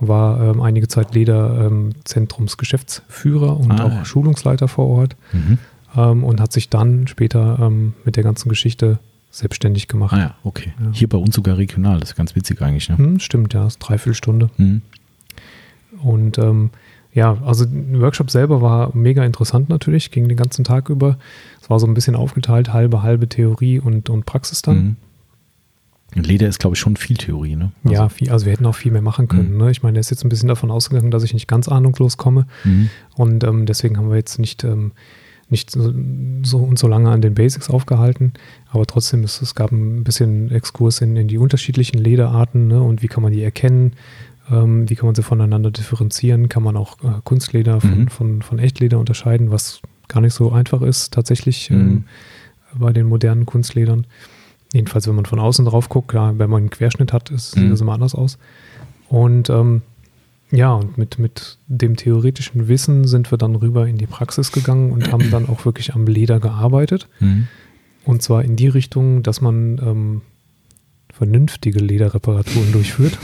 war ähm, einige Zeit Lederzentrumsgeschäftsführer ähm, und ah, auch ja. Schulungsleiter vor Ort mhm. Ähm, und hat sich dann später ähm, mit der ganzen Geschichte selbstständig gemacht. Ah ja, okay. Ja. Hier bei uns sogar regional, das ist ganz witzig eigentlich. Ne? Hm, stimmt, ja, ist dreiviertel Stunde. Mhm. Und ähm, ja, also der Workshop selber war mega interessant natürlich, ging den ganzen Tag über. Es war so ein bisschen aufgeteilt, halbe, halbe Theorie und, und Praxis dann. Mhm. Leder ist, glaube ich, schon viel Theorie, ne? Also ja, viel, also wir hätten auch viel mehr machen können. Mhm. Ne? Ich meine, er ist jetzt ein bisschen davon ausgegangen, dass ich nicht ganz ahnungslos komme. Mhm. Und ähm, deswegen haben wir jetzt nicht, ähm, nicht so, so, und so lange an den Basics aufgehalten. Aber trotzdem, es, es gab ein bisschen Exkurs in, in die unterschiedlichen Lederarten ne? und wie kann man die erkennen ähm, wie kann man sie voneinander differenzieren? Kann man auch äh, Kunstleder von, mhm. von, von Echtleder unterscheiden, was gar nicht so einfach ist tatsächlich mhm. ähm, bei den modernen Kunstledern. Jedenfalls, wenn man von außen drauf guckt, klar, wenn man einen Querschnitt hat, ist, mhm. sieht das immer anders aus. Und ähm, ja, und mit, mit dem theoretischen Wissen sind wir dann rüber in die Praxis gegangen und haben dann auch wirklich am Leder gearbeitet. Mhm. Und zwar in die Richtung, dass man ähm, vernünftige Lederreparaturen durchführt.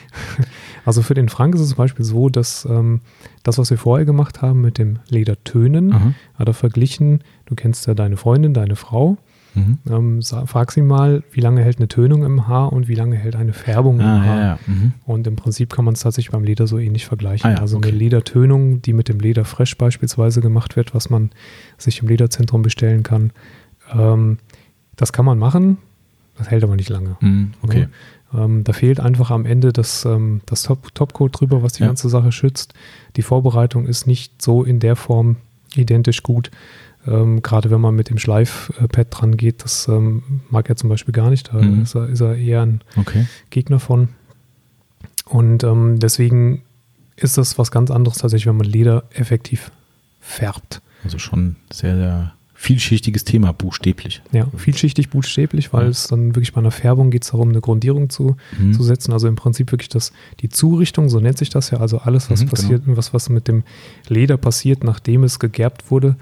also für den Frank ist es zum Beispiel so, dass ähm, das, was wir vorher gemacht haben mit dem Ledertönen, Aha. hat er verglichen, du kennst ja deine Freundin, deine Frau, Mhm. Ähm, frag sie mal, wie lange hält eine Tönung im Haar und wie lange hält eine Färbung ah, im Haar. Ja, ja. Mhm. Und im Prinzip kann man es tatsächlich beim Leder so ähnlich vergleichen. Ah, ja, also okay. eine Ledertönung, die mit dem Leder Fresh beispielsweise gemacht wird, was man sich im Lederzentrum bestellen kann. Ähm, das kann man machen, das hält aber nicht lange. Mhm, okay. Ähm, da fehlt einfach am Ende das, ähm, das Top Topcoat drüber, was die ganze Sache schützt. Die Vorbereitung ist nicht so in der Form identisch gut. Ähm, Gerade wenn man mit dem Schleifpad dran geht, das ähm, mag er zum Beispiel gar nicht. Da mhm. ist, er, ist, er, eher ein okay. Gegner von. Und ähm, deswegen ist das was ganz anderes tatsächlich, wenn man Leder effektiv färbt. Also schon sehr, sehr vielschichtiges Thema, buchstäblich. Ja, vielschichtig, buchstäblich, weil es dann wirklich bei einer Färbung geht es darum, eine Grundierung zu, mhm. zu setzen. Also im Prinzip wirklich das, die Zurichtung, so nennt sich das ja, also alles, was mhm, passiert, genau. was, was mit dem Leder passiert, nachdem es gegerbt wurde,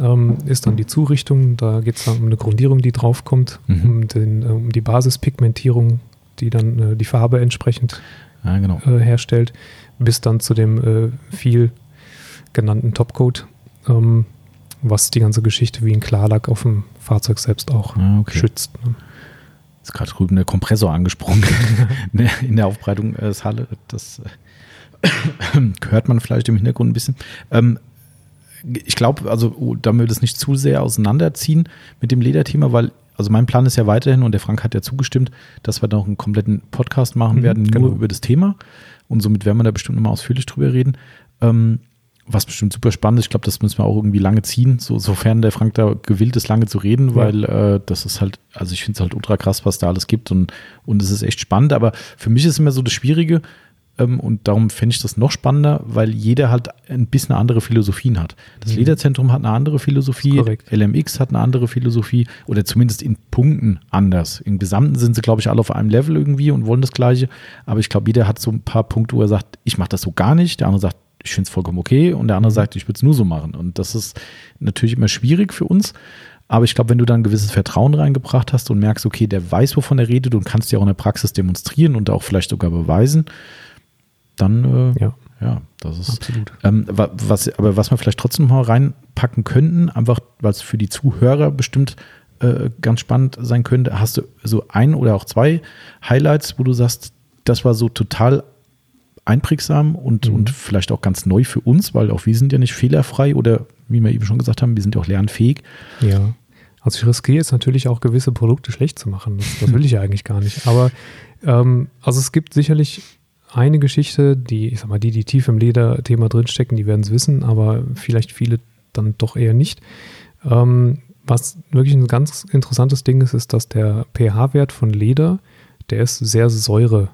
ähm, ist dann die Zurichtung. Da geht es dann um eine Grundierung, die draufkommt, mhm. um, den, äh, um die Basispigmentierung, die dann äh, die Farbe entsprechend ja, genau. äh, herstellt, bis dann zu dem äh, viel genannten Topcoat, ähm, was die ganze Geschichte wie ein Klarlack auf dem Fahrzeug selbst auch ah, okay. schützt. Ne? Ist gerade drüben der Kompressor angesprungen ne, in der Aufbereitungshalle. Äh, das äh, hört man vielleicht im Hintergrund ein bisschen. Ähm, ich glaube, also oh, damit wir das nicht zu sehr auseinanderziehen mit dem Lederthema, weil also mein Plan ist ja weiterhin, und der Frank hat ja zugestimmt, dass wir noch einen kompletten Podcast machen mhm, werden, nur genau. über das Thema. Und somit werden wir da bestimmt nochmal ausführlich drüber reden. Ähm, was bestimmt super spannend ist. Ich glaube, das müssen wir auch irgendwie lange ziehen, so, sofern der Frank da gewillt ist, lange zu reden, ja. weil äh, das ist halt, also ich finde es halt ultra krass, was da alles gibt und, und es ist echt spannend. Aber für mich ist immer so das Schwierige, ähm, und darum fände ich das noch spannender, weil jeder halt ein bisschen andere Philosophien hat. Das mhm. Lederzentrum hat eine andere Philosophie. LMX hat eine andere Philosophie oder zumindest in Punkten anders. Im Gesamten sind sie, glaube ich, alle auf einem Level irgendwie und wollen das Gleiche. Aber ich glaube, jeder hat so ein paar Punkte, wo er sagt, ich mache das so gar nicht. Der andere sagt, ich finde es vollkommen okay. Und der andere mhm. sagt, ich würde es nur so machen. Und das ist natürlich immer schwierig für uns. Aber ich glaube, wenn du da ein gewisses Vertrauen reingebracht hast und merkst, okay, der weiß, wovon er redet und kannst dir auch in der Praxis demonstrieren und auch vielleicht sogar beweisen, dann äh, ja. ja, das ist absolut. Ähm, was, aber was wir vielleicht trotzdem mal reinpacken könnten, einfach weil es für die Zuhörer bestimmt äh, ganz spannend sein könnte, hast du so ein oder auch zwei Highlights, wo du sagst, das war so total einprägsam und, mhm. und vielleicht auch ganz neu für uns, weil auch wir sind ja nicht fehlerfrei oder wie wir eben schon gesagt haben, wir sind ja auch lernfähig. Ja. Also ich riskiere jetzt natürlich auch gewisse Produkte schlecht zu machen. Das, das will ich ja eigentlich gar nicht. Aber ähm, also es gibt sicherlich eine Geschichte, die, ich sag mal, die, die tief im Lederthema drinstecken, die werden es wissen, aber vielleicht viele dann doch eher nicht. Ähm, was wirklich ein ganz interessantes Ding ist, ist, dass der pH-Wert von Leder, der ist sehr Säure,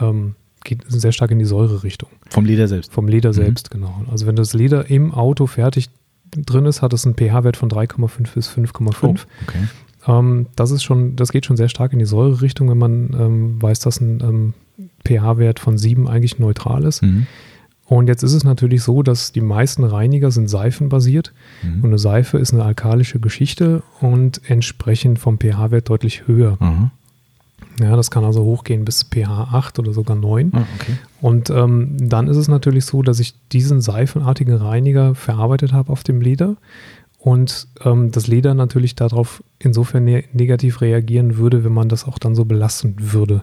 ähm, geht sehr stark in die Säure-Richtung. Vom Leder selbst? Vom Leder mhm. selbst, genau. Also wenn das Leder im Auto fertig drin ist, hat es einen pH-Wert von 3,5 bis 5,5. Oh, okay. Ähm, das ist schon, das geht schon sehr stark in die Säure-Richtung, wenn man ähm, weiß, dass ein ähm, pH-Wert von 7 eigentlich neutral ist. Mhm. Und jetzt ist es natürlich so, dass die meisten Reiniger sind seifenbasiert mhm. und eine Seife ist eine alkalische Geschichte und entsprechend vom pH-Wert deutlich höher. Mhm. Ja, das kann also hochgehen bis pH 8 oder sogar 9. Ah, okay. Und ähm, dann ist es natürlich so, dass ich diesen seifenartigen Reiniger verarbeitet habe auf dem Leder und ähm, das Leder natürlich darauf insofern ne negativ reagieren würde, wenn man das auch dann so belassen würde.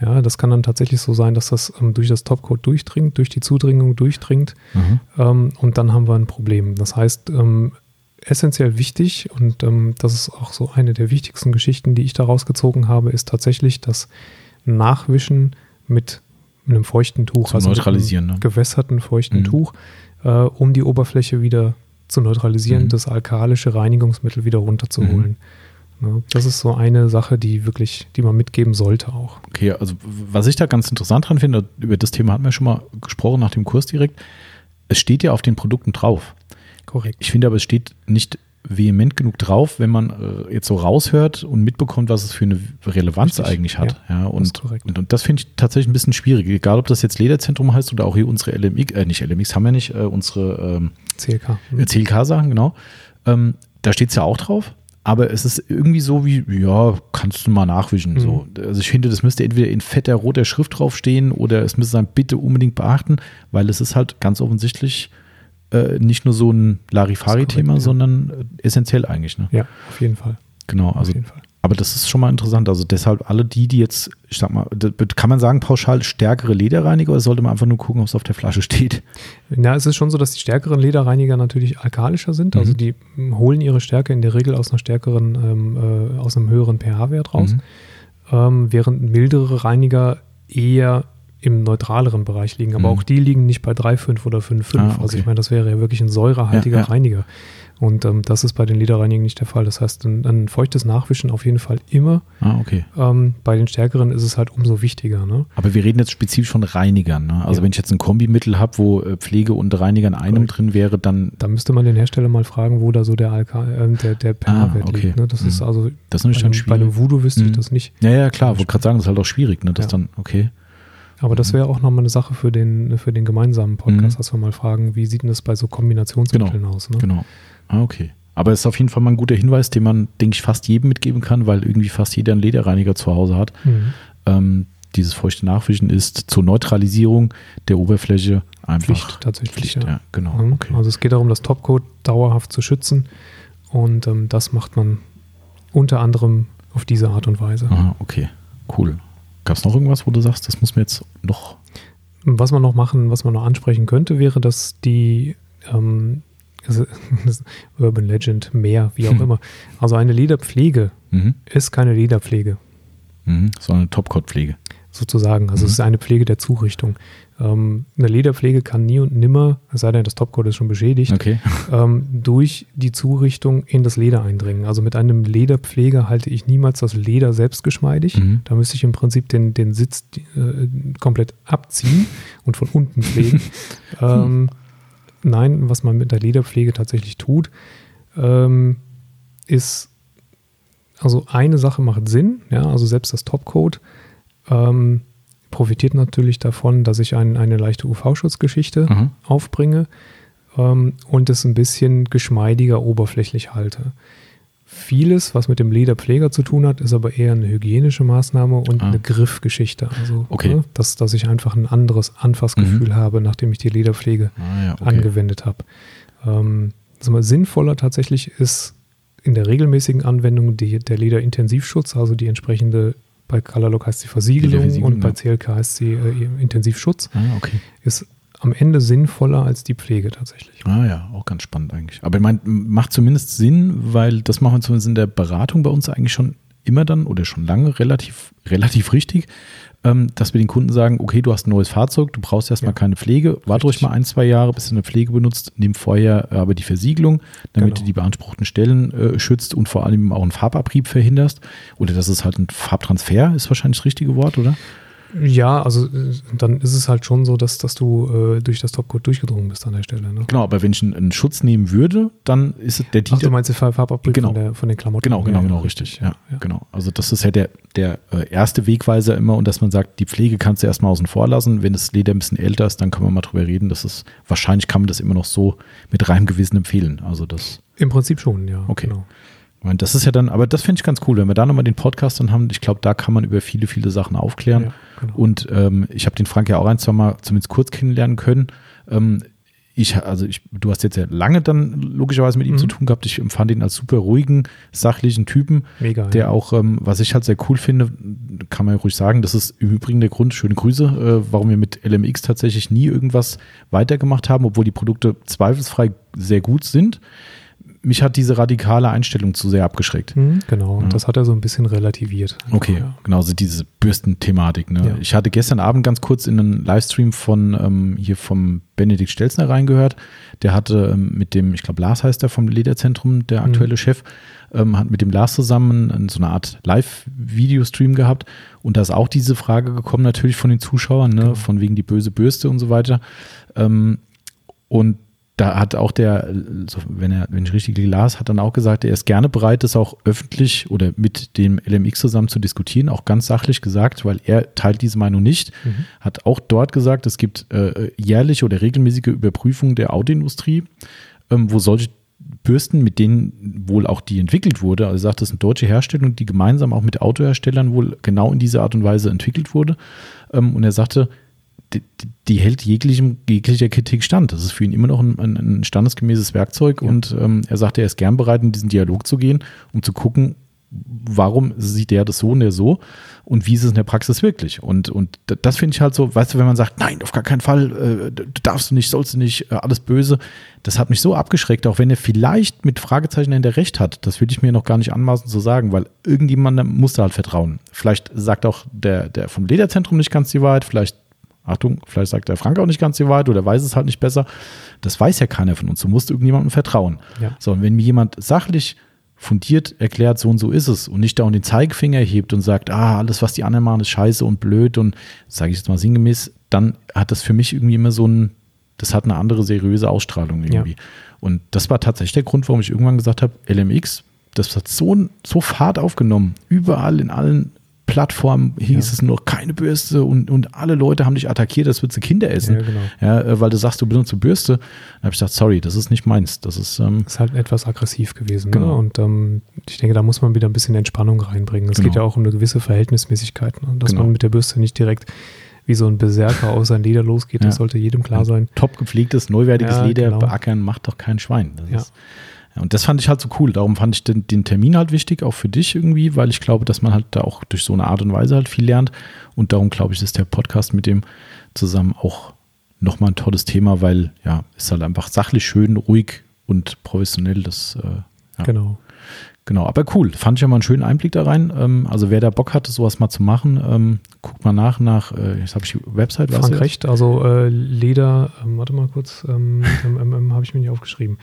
Ja, das kann dann tatsächlich so sein, dass das ähm, durch das Topcoat durchdringt, durch die Zudringung durchdringt mhm. ähm, und dann haben wir ein Problem. Das heißt, ähm, essentiell wichtig und ähm, das ist auch so eine der wichtigsten Geschichten, die ich da rausgezogen habe, ist tatsächlich das Nachwischen mit einem feuchten Tuch, Zum also neutralisieren, ne? gewässerten feuchten mhm. Tuch, äh, um die Oberfläche wieder zu neutralisieren, mhm. das alkalische Reinigungsmittel wieder runterzuholen. Mhm. Ne? Das ist so eine Sache, die wirklich, die man mitgeben sollte auch. Okay, also was ich da ganz interessant dran finde, über das Thema hatten wir schon mal gesprochen nach dem Kurs direkt. Es steht ja auf den Produkten drauf. Korrekt. Ich finde aber, es steht nicht vehement genug drauf, wenn man äh, jetzt so raushört und mitbekommt, was es für eine Relevanz Richtig. eigentlich hat. Ja, ja und, das und, und, das finde ich tatsächlich ein bisschen schwierig. Egal, ob das jetzt Lederzentrum heißt oder auch hier unsere LMX, äh, nicht LMX haben wir nicht, äh, unsere ähm, CLK. CLK-Sachen, genau. Ähm, da steht es ja auch drauf aber es ist irgendwie so wie, ja, kannst du mal nachwischen. Mhm. So. Also ich finde, das müsste entweder in fetter roter Schrift draufstehen oder es müsste sein, bitte unbedingt beachten, weil es ist halt ganz offensichtlich äh, nicht nur so ein Larifari-Thema, ja. sondern äh, essentiell eigentlich. Ne? Ja, auf jeden Fall. Genau, also aber das ist schon mal interessant. Also deshalb alle die, die jetzt, ich sag mal, kann man sagen pauschal stärkere Lederreiniger oder sollte man einfach nur gucken, ob es auf der Flasche steht? Ja, es ist schon so, dass die stärkeren Lederreiniger natürlich alkalischer sind. Also mhm. die holen ihre Stärke in der Regel aus einer stärkeren, ähm, äh, aus einem höheren pH-Wert raus. Mhm. Ähm, während mildere Reiniger eher im neutraleren Bereich liegen. Aber mhm. auch die liegen nicht bei 3,5 oder 5,5. Ah, okay. Also ich meine, das wäre ja wirklich ein säurehaltiger ja, ja. Reiniger. Und ähm, das ist bei den Lederreinigern nicht der Fall. Das heißt, ein, ein feuchtes Nachwischen auf jeden Fall immer. Ah, okay. Ähm, bei den stärkeren ist es halt umso wichtiger. Ne? Aber wir reden jetzt spezifisch von Reinigern. Ne? Also ja. wenn ich jetzt ein Kombimittel habe, wo äh, Pflege und Reiniger in einem Correct. drin wäre, dann. Da müsste man den Hersteller mal fragen, wo da so der, Alka äh, der, der ah, okay. liegt. Ne? Das mhm. ist also. Das ist bei, einem, bei einem Voodoo wüsste mhm. ich das nicht. Ja, ja, klar. Ich wollte gerade sagen, das ist halt auch schwierig. Ne? Das dann, okay. Aber das mhm. wäre auch nochmal eine Sache für den, für den gemeinsamen Podcast, mhm. dass wir mal fragen, wie sieht denn das bei so Kombinationsmitteln genau. aus? Ne? Genau. Ah, okay. Aber es ist auf jeden Fall mal ein guter Hinweis, den man, denke ich, fast jedem mitgeben kann, weil irgendwie fast jeder einen Lederreiniger zu Hause hat. Mhm. Ähm, dieses feuchte Nachwischen ist zur Neutralisierung der Oberfläche einfach Pflicht, tatsächlich. Pflicht, ja. ja genau. Mhm. Okay. Also es geht darum, das Topcoat dauerhaft zu schützen und ähm, das macht man unter anderem auf diese Art und Weise. Aha, okay, cool. Gab es noch irgendwas, wo du sagst, das muss mir jetzt noch. Was man noch machen, was man noch ansprechen könnte, wäre, dass die ähm, Urban Legend, mehr, wie auch hm. immer. Also eine Lederpflege mhm. ist keine Lederpflege. Mhm, sondern eine Topcoat-Pflege. Sozusagen. Also mhm. es ist eine Pflege der Zurichtung. Ähm, eine Lederpflege kann nie und nimmer, es sei denn, das Topcoat ist schon beschädigt, okay. ähm, durch die Zurichtung in das Leder eindringen. Also mit einem Lederpflege halte ich niemals das Leder selbst geschmeidig. Mhm. Da müsste ich im Prinzip den, den Sitz äh, komplett abziehen und von unten pflegen. ähm, nein, was man mit der Lederpflege tatsächlich tut, ähm, ist, also eine Sache macht Sinn, ja, also selbst das Topcoat ähm, profitiert natürlich davon, dass ich ein, eine leichte UV-Schutzgeschichte mhm. aufbringe ähm, und es ein bisschen geschmeidiger oberflächlich halte. Vieles, was mit dem Lederpfleger zu tun hat, ist aber eher eine hygienische Maßnahme und ah. eine Griffgeschichte. Also, okay. ne, dass, dass ich einfach ein anderes Anfassgefühl mhm. habe, nachdem ich die Lederpflege ah, ja, okay. angewendet habe. Ähm, also sinnvoller tatsächlich ist in der regelmäßigen Anwendung die, der Lederinintensivschutz, also die entsprechende bei Colorlock heißt sie Versiegelung und bei CLK heißt sie äh, Intensivschutz. Ah, okay. Ist am Ende sinnvoller als die Pflege tatsächlich. Ah ja, auch ganz spannend eigentlich. Aber ich meine, macht zumindest Sinn, weil das machen wir zumindest in der Beratung bei uns eigentlich schon immer dann oder schon lange relativ, relativ richtig, ähm, dass wir den Kunden sagen, okay, du hast ein neues Fahrzeug, du brauchst erstmal ja. keine Pflege, warte ruhig mal ein, zwei Jahre, bis du eine Pflege benutzt, nimm vorher aber die Versiegelung, damit genau. du die beanspruchten Stellen äh, schützt und vor allem auch einen Farbabrieb verhinderst. Oder das ist halt ein Farbtransfer, ist wahrscheinlich das richtige Wort, oder? Ja, also äh, dann ist es halt schon so, dass, dass du äh, durch das Topcode durchgedrungen bist an der Stelle. Ne? Genau, aber wenn ich einen, einen, Schutz nehmen würde, dann ist es der Dieter. Ach, du meinst den Farbabrieb genau. von, der, von den Klamotten? Genau, genau, genau, richtig. Ja, ja, genau. Also das ist ja der, der äh, erste Wegweiser immer und dass man sagt, die Pflege kannst du erstmal außen vor lassen. Wenn das Leder ein bisschen älter ist, dann können wir mal drüber reden. Das ist, wahrscheinlich kann man das immer noch so mit reinem Gewissen empfehlen. Also das. Im Prinzip schon, ja. Okay. Genau. Meine, das ist ja dann, aber das finde ich ganz cool, wenn wir da nochmal den Podcast dann haben. Ich glaube, da kann man über viele, viele Sachen aufklären. Ja, genau. Und ähm, ich habe den Frank ja auch ein, zwei Mal zumindest kurz kennenlernen können. Ähm, ich, also ich, du hast jetzt ja lange dann logischerweise mit ihm mhm. zu tun gehabt. Ich empfand ihn als super ruhigen, sachlichen Typen, Mega, der ja. auch, ähm, was ich halt sehr cool finde, kann man ja ruhig sagen, das ist im Übrigen der Grund, schöne Grüße, äh, warum wir mit LMX tatsächlich nie irgendwas weitergemacht haben, obwohl die Produkte zweifelsfrei sehr gut sind mich hat diese radikale Einstellung zu sehr abgeschreckt. Mhm, genau, ja. das hat er so ein bisschen relativiert. Okay, ja. genau, so diese Bürstenthematik. Ne? Ja. Ich hatte gestern Abend ganz kurz in einen Livestream von ähm, hier vom Benedikt Stelzner reingehört. Der hatte ähm, mit dem, ich glaube Lars heißt der vom Lederzentrum, der mhm. aktuelle mhm. Chef, ähm, hat mit dem Lars zusammen so eine Art Live-Video-Stream gehabt. Und da ist auch diese Frage gekommen, natürlich von den Zuschauern, ne? Genau. von wegen die böse Bürste und so weiter. Ähm, und da hat auch der, wenn er, wenn ich richtig las, hat dann auch gesagt, er ist gerne bereit, das auch öffentlich oder mit dem LMX zusammen zu diskutieren, auch ganz sachlich gesagt, weil er teilt diese Meinung nicht. Mhm. Hat auch dort gesagt, es gibt äh, jährliche oder regelmäßige Überprüfungen der Autoindustrie, ähm, wo solche Bürsten, mit denen wohl auch die entwickelt wurde. Also er sagt, das sind deutsche Herstellung, die gemeinsam auch mit Autoherstellern wohl genau in dieser Art und Weise entwickelt wurde. Ähm, und er sagte, die, die, hält jeglichem, jeglicher Kritik stand. Das ist für ihn immer noch ein, ein standesgemäßes Werkzeug ja. und ähm, er sagte, er ist gern bereit, in diesen Dialog zu gehen, um zu gucken, warum sieht der das so und der so und wie ist es in der Praxis wirklich? Und, und das finde ich halt so, weißt du, wenn man sagt, nein, auf gar keinen Fall, äh, darfst du nicht, sollst du nicht, äh, alles böse, das hat mich so abgeschreckt, auch wenn er vielleicht mit Fragezeichen in der Recht hat, das würde ich mir noch gar nicht anmaßen zu sagen, weil irgendjemandem muss da halt vertrauen. Vielleicht sagt auch der, der vom Lederzentrum nicht ganz die Wahrheit, vielleicht Achtung, vielleicht sagt der Frank auch nicht ganz die Wahrheit oder weiß es halt nicht besser. Das weiß ja keiner von uns. Du musst irgendjemandem vertrauen. Ja. So, und wenn mir jemand sachlich fundiert erklärt, so und so ist es und nicht da und den Zeigefinger hebt und sagt, ah, alles, was die anderen machen, ist scheiße und blöd und sage ich jetzt mal sinngemäß, dann hat das für mich irgendwie immer so ein, das hat eine andere seriöse Ausstrahlung irgendwie. Ja. Und das war tatsächlich der Grund, warum ich irgendwann gesagt habe, LMX, das hat so, so Fahrt aufgenommen, überall in allen Plattform hieß ja. es nur keine Bürste und, und alle Leute haben dich attackiert, das würdest du Kinder essen. Ja, genau. ja, äh, weil du sagst, du benutzt eine Bürste. Dann habe ich gesagt, sorry, das ist nicht meins. Das ist, ähm, ist halt etwas aggressiv gewesen. Ne? Genau. Ne? Und ähm, ich denke, da muss man wieder ein bisschen Entspannung reinbringen. Es genau. geht ja auch um eine gewisse Verhältnismäßigkeit, ne? dass genau. man mit der Bürste nicht direkt wie so ein Berserker auf sein Leder losgeht. Das sollte jedem klar sein. Top gepflegtes, neuwertiges Leder genau. beackern macht doch kein Schwein. Das ja. Ist, und das fand ich halt so cool. Darum fand ich den, den, Termin halt wichtig, auch für dich irgendwie, weil ich glaube, dass man halt da auch durch so eine Art und Weise halt viel lernt. Und darum glaube ich, ist der Podcast mit dem zusammen auch nochmal ein tolles Thema, weil ja, ist halt einfach sachlich schön, ruhig und professionell. Das, äh, ja. Genau. Genau, aber cool. Fand ich ja mal einen schönen Einblick da rein. Ähm, also wer da Bock hatte, sowas mal zu machen, ähm, guckt mal nach, nach, äh, jetzt habe ich die Website. Frank Recht, also äh, Leder, ähm, warte mal kurz, ähm, habe ich mir nicht aufgeschrieben.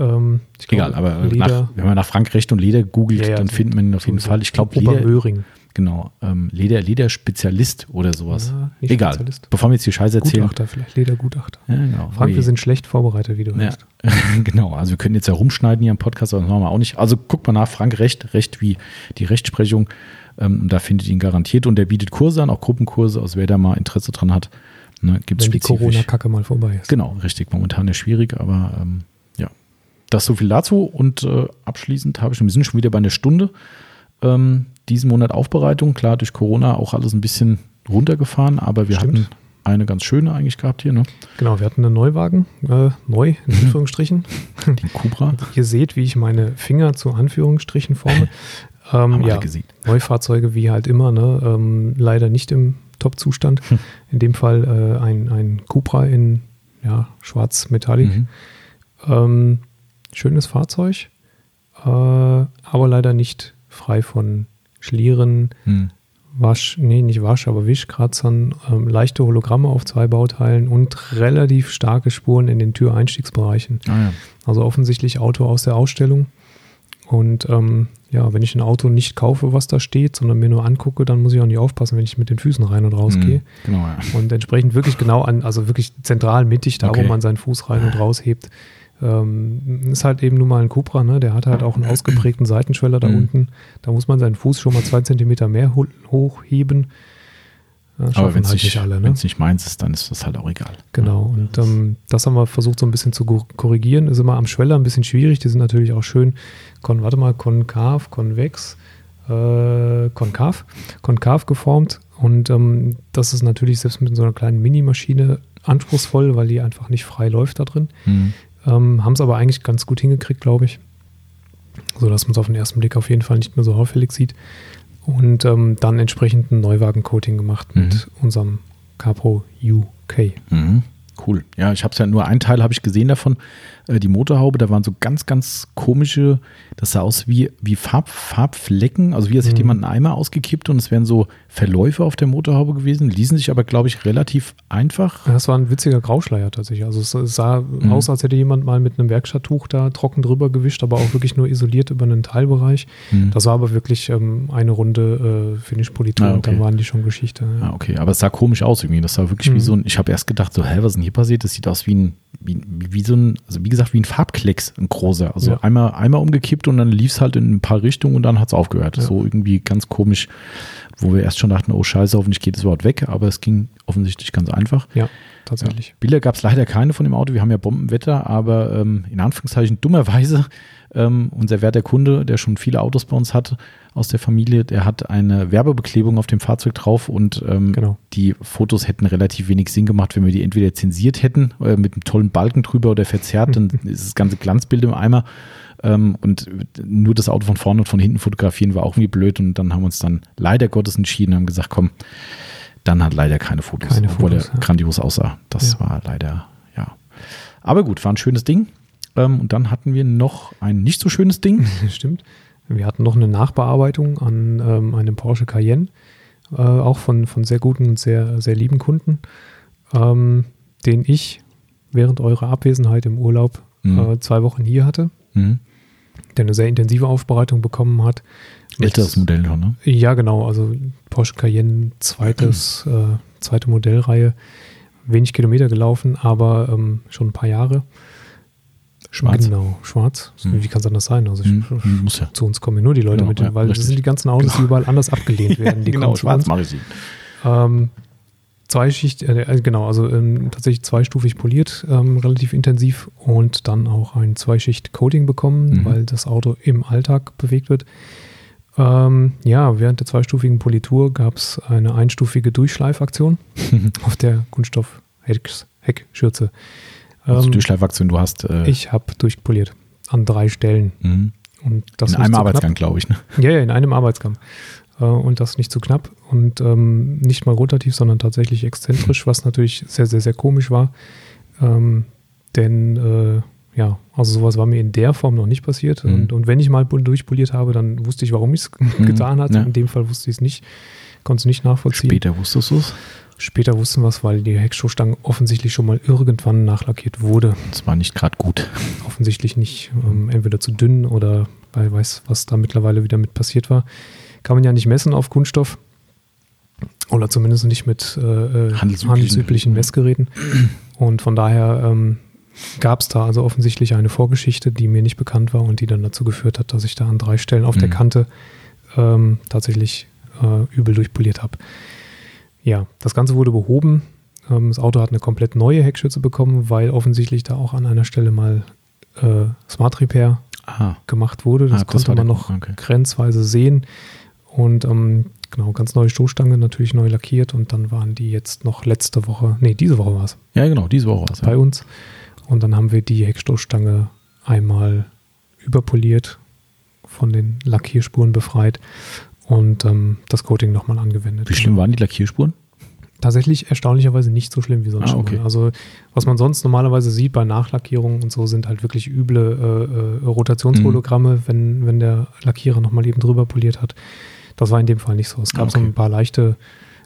Ähm, Egal, aber nach, wenn man nach Frank Recht und Leder googelt, ja, ja, dann findet man ihn auf jeden Fall. Ich glaube, Leder. Möhring. Genau, ähm, Leder, Lederspezialist oder sowas. Ja, Egal, bevor wir jetzt die Scheiße erzählen. Gutachter vielleicht, Ledergutachter. Ja, genau. Frank, wir sind schlecht vorbereitet, wie du ja. hörst. genau, also wir können jetzt ja rumschneiden hier im Podcast, aber das machen wir auch nicht. Also guckt mal nach, Frank Recht, Recht wie die Rechtsprechung. Ähm, da findet ihr ihn garantiert und der bietet Kurse an, auch Gruppenkurse, also wer da mal Interesse dran hat. Ne, gibt's Wenn die Corona-Kacke mal vorbei ist. Genau, richtig. Momentan ist schwierig, aber ähm, das so viel dazu. Und äh, abschließend habe ich, wir sind schon wieder bei einer Stunde, ähm, diesen Monat Aufbereitung. Klar, durch Corona auch alles ein bisschen runtergefahren, aber wir Stimmt. hatten eine ganz schöne eigentlich gehabt hier. Ne? Genau, wir hatten einen Neuwagen, äh, neu in mhm. Anführungsstrichen. Den Cupra. Ihr seht, wie ich meine Finger zu Anführungsstrichen forme. ähm, ja, Neufahrzeuge wie halt immer, ne? ähm, leider nicht im Top-Zustand. Hm. In dem Fall äh, ein, ein Cupra in ja, schwarz-metallic. Mhm. Ähm, schönes Fahrzeug, äh, aber leider nicht frei von Schlieren, hm. Wasch, nee, nicht Wasch, aber Wischkratzern, ähm, leichte Hologramme auf zwei Bauteilen und relativ starke Spuren in den Türeinstiegsbereichen. Ah, ja. Also offensichtlich Auto aus der Ausstellung. Und ähm, ja, wenn ich ein Auto nicht kaufe, was da steht, sondern mir nur angucke, dann muss ich auch nicht aufpassen, wenn ich mit den Füßen rein und raus hm, gehe. Genau, ja. Und entsprechend wirklich genau an, also wirklich zentral mittig, da okay. wo man seinen Fuß rein und raus hebt, ähm, ist halt eben nun mal ein Cupra, ne? der hat halt auch einen ausgeprägten Seitenschweller da mhm. unten. Da muss man seinen Fuß schon mal zwei Zentimeter mehr ho hochheben. Ja, Aber wenn es halt nicht, alle, ne? nicht meins ist, dann ist das halt auch egal. Genau, und ähm, das haben wir versucht so ein bisschen zu korrigieren. Ist immer am Schweller ein bisschen schwierig. Die sind natürlich auch schön, kon, warte mal, konkav, konvex, äh, konkav, konkav geformt. Und ähm, das ist natürlich selbst mit so einer kleinen Minimaschine anspruchsvoll, weil die einfach nicht frei läuft da drin. Mhm. Ähm, Haben es aber eigentlich ganz gut hingekriegt, glaube ich. So dass man es auf den ersten Blick auf jeden Fall nicht mehr so auffällig sieht. Und ähm, dann entsprechend ein Neuwagen-Coating gemacht mhm. mit unserem Capro UK. Mhm. Cool. Ja, ich habe es ja nur ein Teil habe ich gesehen davon. Äh, die Motorhaube, da waren so ganz, ganz komische, das sah aus wie, wie Farb, Farbflecken, also wie als hätte mhm. jemand einen Eimer ausgekippt und es wären so Verläufe auf der Motorhaube gewesen, ließen sich aber, glaube ich, relativ einfach. das war ein witziger Grauschleier tatsächlich. Also es sah mhm. aus, als hätte jemand mal mit einem Werkstatttuch da trocken drüber gewischt, aber auch wirklich nur isoliert über einen Teilbereich. Mhm. Das war aber wirklich ähm, eine Runde äh, Finish-Politur ah, okay. und dann waren die schon Geschichte. Ja. Ah, okay, aber es sah komisch aus irgendwie. Das sah wirklich wie mhm. so ein, ich habe erst gedacht, so, hä, was ist denn hier hier passiert, das sieht aus wie ein, wie, wie so ein, also wie gesagt, wie ein Farbklecks, ein großer. Also ja. einmal, einmal umgekippt und dann lief es halt in ein paar Richtungen und dann hat es aufgehört. Ja. So irgendwie ganz komisch, wo wir erst schon dachten, oh scheiße, hoffentlich geht es überhaupt weg, aber es ging offensichtlich ganz einfach. Ja, tatsächlich. Bilder gab es leider keine von dem Auto, wir haben ja Bombenwetter, aber ähm, in Anführungszeichen dummerweise ähm, unser werter Kunde, der schon viele Autos bei uns hat aus der Familie, der hat eine Werbebeklebung auf dem Fahrzeug drauf und ähm, genau. die Fotos hätten relativ wenig Sinn gemacht, wenn wir die entweder zensiert hätten, äh, mit einem tollen Balken drüber oder verzerrt, dann ist das ganze Glanzbild im Eimer. Ähm, und nur das Auto von vorne und von hinten fotografieren war auch irgendwie blöd und dann haben wir uns dann leider Gottes entschieden und haben gesagt, komm, dann hat leider keine Fotos, keine obwohl Fotos, er ja. grandios aussah. Das ja. war leider, ja. Aber gut, war ein schönes Ding. Ähm, und dann hatten wir noch ein nicht so schönes Ding. Stimmt. Wir hatten noch eine Nachbearbeitung an ähm, einem Porsche Cayenne, äh, auch von, von sehr guten und sehr, sehr lieben Kunden, ähm, den ich während eurer Abwesenheit im Urlaub mhm. äh, zwei Wochen hier hatte. Mhm. Der eine sehr intensive Aufbereitung bekommen hat. Älteres Modell schon, ne? Ja, genau. Also Porsche Cayenne, zweites, mhm. äh, zweite Modellreihe. Wenig Kilometer gelaufen, aber ähm, schon ein paar Jahre. Schwarz. Genau, schwarz. Hm. Wie kann es anders sein? Also hm. Muss ja. zu uns kommen nur die Leute genau, mit, ja, weil richtig. das sind die ganzen Autos, die überall anders abgelehnt werden. Die genau, schwarz mache ich sie. Ähm, Zweischicht, äh, äh, genau, also ähm, tatsächlich zweistufig poliert, ähm, relativ intensiv und dann auch ein Zweischicht-Coating bekommen, mhm. weil das Auto im Alltag bewegt wird. Ähm, ja, während der zweistufigen Politur gab es eine einstufige Durchschleifaktion auf der Kunststoff-Heckschürze. Also ähm, Durchschleifaktion, du hast. Äh, ich habe durchpoliert. An drei Stellen. Mhm. Und das in einem Arbeitsgang, glaube ich. Ne? Ja, ja, in einem Arbeitsgang. Äh, und das nicht zu knapp und ähm, nicht mal rotativ, sondern tatsächlich exzentrisch, was natürlich sehr, sehr, sehr komisch war. Ähm, denn äh, ja, also sowas war mir in der Form noch nicht passiert. Mhm. Und, und, wenn ich mal durchpoliert habe, dann wusste ich, warum ich es mhm. getan hatte. Ja. In dem Fall wusste ich es nicht, konnte es nicht nachvollziehen. Später wusstest du es? Später wussten wir es, weil die Heckstoßstange offensichtlich schon mal irgendwann nachlackiert wurde. Das war nicht gerade gut. Offensichtlich nicht. Ähm, entweder zu dünn oder weil weiß, was da mittlerweile wieder mit passiert war. Kann man ja nicht messen auf Kunststoff. Oder zumindest nicht mit äh, äh handelsüblichen, handelsüblichen Messgeräten. Und von daher ähm, gab es da also offensichtlich eine Vorgeschichte, die mir nicht bekannt war und die dann dazu geführt hat, dass ich da an drei Stellen auf mhm. der Kante ähm, tatsächlich äh, übel durchpoliert habe. Ja, das Ganze wurde behoben. Ähm, das Auto hat eine komplett neue Heckschütze bekommen, weil offensichtlich da auch an einer Stelle mal äh, Smart Repair Aha. gemacht wurde. Das, ah, das konnte man noch okay. grenzweise sehen. Und ähm, genau, ganz neue Stoßstange, natürlich neu lackiert und dann waren die jetzt noch letzte Woche, nee, diese Woche war es. Ja, genau, diese Woche war es. Bei ja. uns. Und dann haben wir die Heckstoßstange einmal überpoliert, von den Lackierspuren befreit und ähm, das Coating nochmal angewendet. Wie schlimm waren die Lackierspuren? Tatsächlich erstaunlicherweise nicht so schlimm wie sonst. Ah, okay. Also was man sonst normalerweise sieht bei Nachlackierungen und so sind halt wirklich üble äh, äh, Rotationshologramme, mhm. wenn, wenn der Lackierer nochmal eben drüber poliert hat. Das war in dem Fall nicht so. Es gab okay. so ein paar leichte,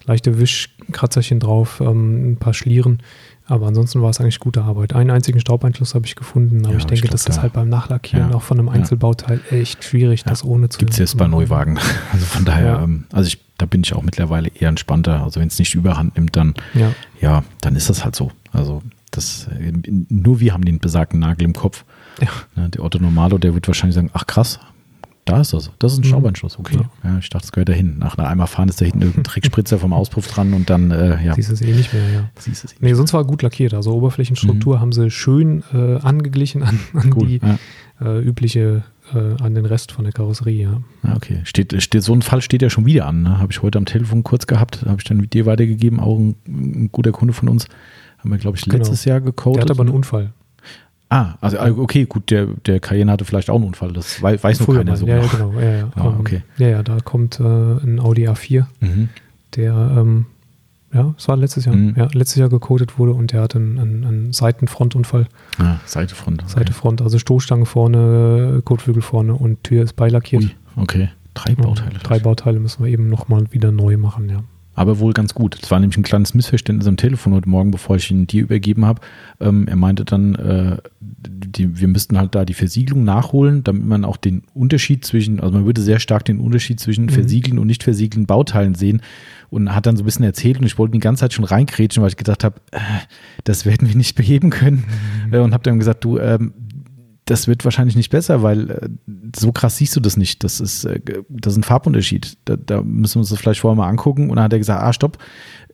leichte Wischkratzerchen drauf, ähm, ein paar Schlieren. Aber ansonsten war es eigentlich gute Arbeit. Einen einzigen Staubeinschluss habe ich gefunden, aber ja, ich denke, ich glaub, das ist halt beim Nachlackieren ja, auch von einem Einzelbauteil ja. echt schwierig, das ohne zu. Gibt es jetzt bei Neuwagen. Also von daher, ähm, also ich, da bin ich auch mittlerweile eher entspannter. Also wenn es nicht überhand nimmt, dann ja. dann ist das halt so. Also das, äh, nur wir haben den besagten Nagel im Kopf. Ja. Ne, der Otto Normalo, der wird wahrscheinlich sagen, ach krass, da ist das. Das ist ein mhm. Schraubeinschluss, okay. Ja. ja. ich dachte, es gehört da hin. Nach einer Eimer fahren ist da hinten irgendein Trickspritzer vom Auspuff dran und dann, äh, ja. Siehst es eh nicht mehr, ja. Siehst es eh nee, sonst war gut lackiert. Also Oberflächenstruktur mhm. haben sie schön äh, angeglichen an, an cool, die ja. äh, übliche, äh, an den Rest von der Karosserie, ja. ja okay. Steht, steht, so ein Fall steht ja schon wieder an. Ne? Habe ich heute am Telefon kurz gehabt, habe ich dann mit dir weitergegeben, auch ein, ein, guter Kunde von uns. Haben wir, glaube ich, genau. letztes genau. Jahr gecodet. Der hat aber einen Unfall. Ah, also ah, okay, gut, der, der Cayenne hatte vielleicht auch einen Unfall, das weiß, weiß nur keiner so. Ja, ja, genau. Ja, ja. Ah, okay. ja, ja, da kommt äh, ein Audi A4, mhm. der, ähm, ja, es war letztes Jahr, mhm. ja, letztes Jahr gecodet wurde und der hatte einen, einen, einen Seitenfrontunfall. Ah, Seitefront. Okay. Seitefront, also Stoßstange vorne, Kotflügel vorne und Tür ist beilackiert. Ui, okay, drei Bauteile. Ja, drei Bauteile müssen wir eben nochmal wieder neu machen, ja. Aber wohl ganz gut. Es war nämlich ein kleines Missverständnis am Telefon heute Morgen, bevor ich ihn dir übergeben habe. Ähm, er meinte dann, äh, die, wir müssten halt da die Versiegelung nachholen, damit man auch den Unterschied zwischen, also man würde sehr stark den Unterschied zwischen mhm. versiegelten und nicht versiegelten Bauteilen sehen und hat dann so ein bisschen erzählt und ich wollte die ganze Zeit schon reinkrätschen, weil ich gedacht habe, äh, das werden wir nicht beheben können mhm. äh, und habe dann gesagt, du, ähm, das wird wahrscheinlich nicht besser, weil äh, so krass siehst du das nicht. Das ist, äh, das ist ein Farbunterschied. Da, da, müssen wir uns das vielleicht vorher mal angucken. Und dann hat er gesagt, ah, stopp,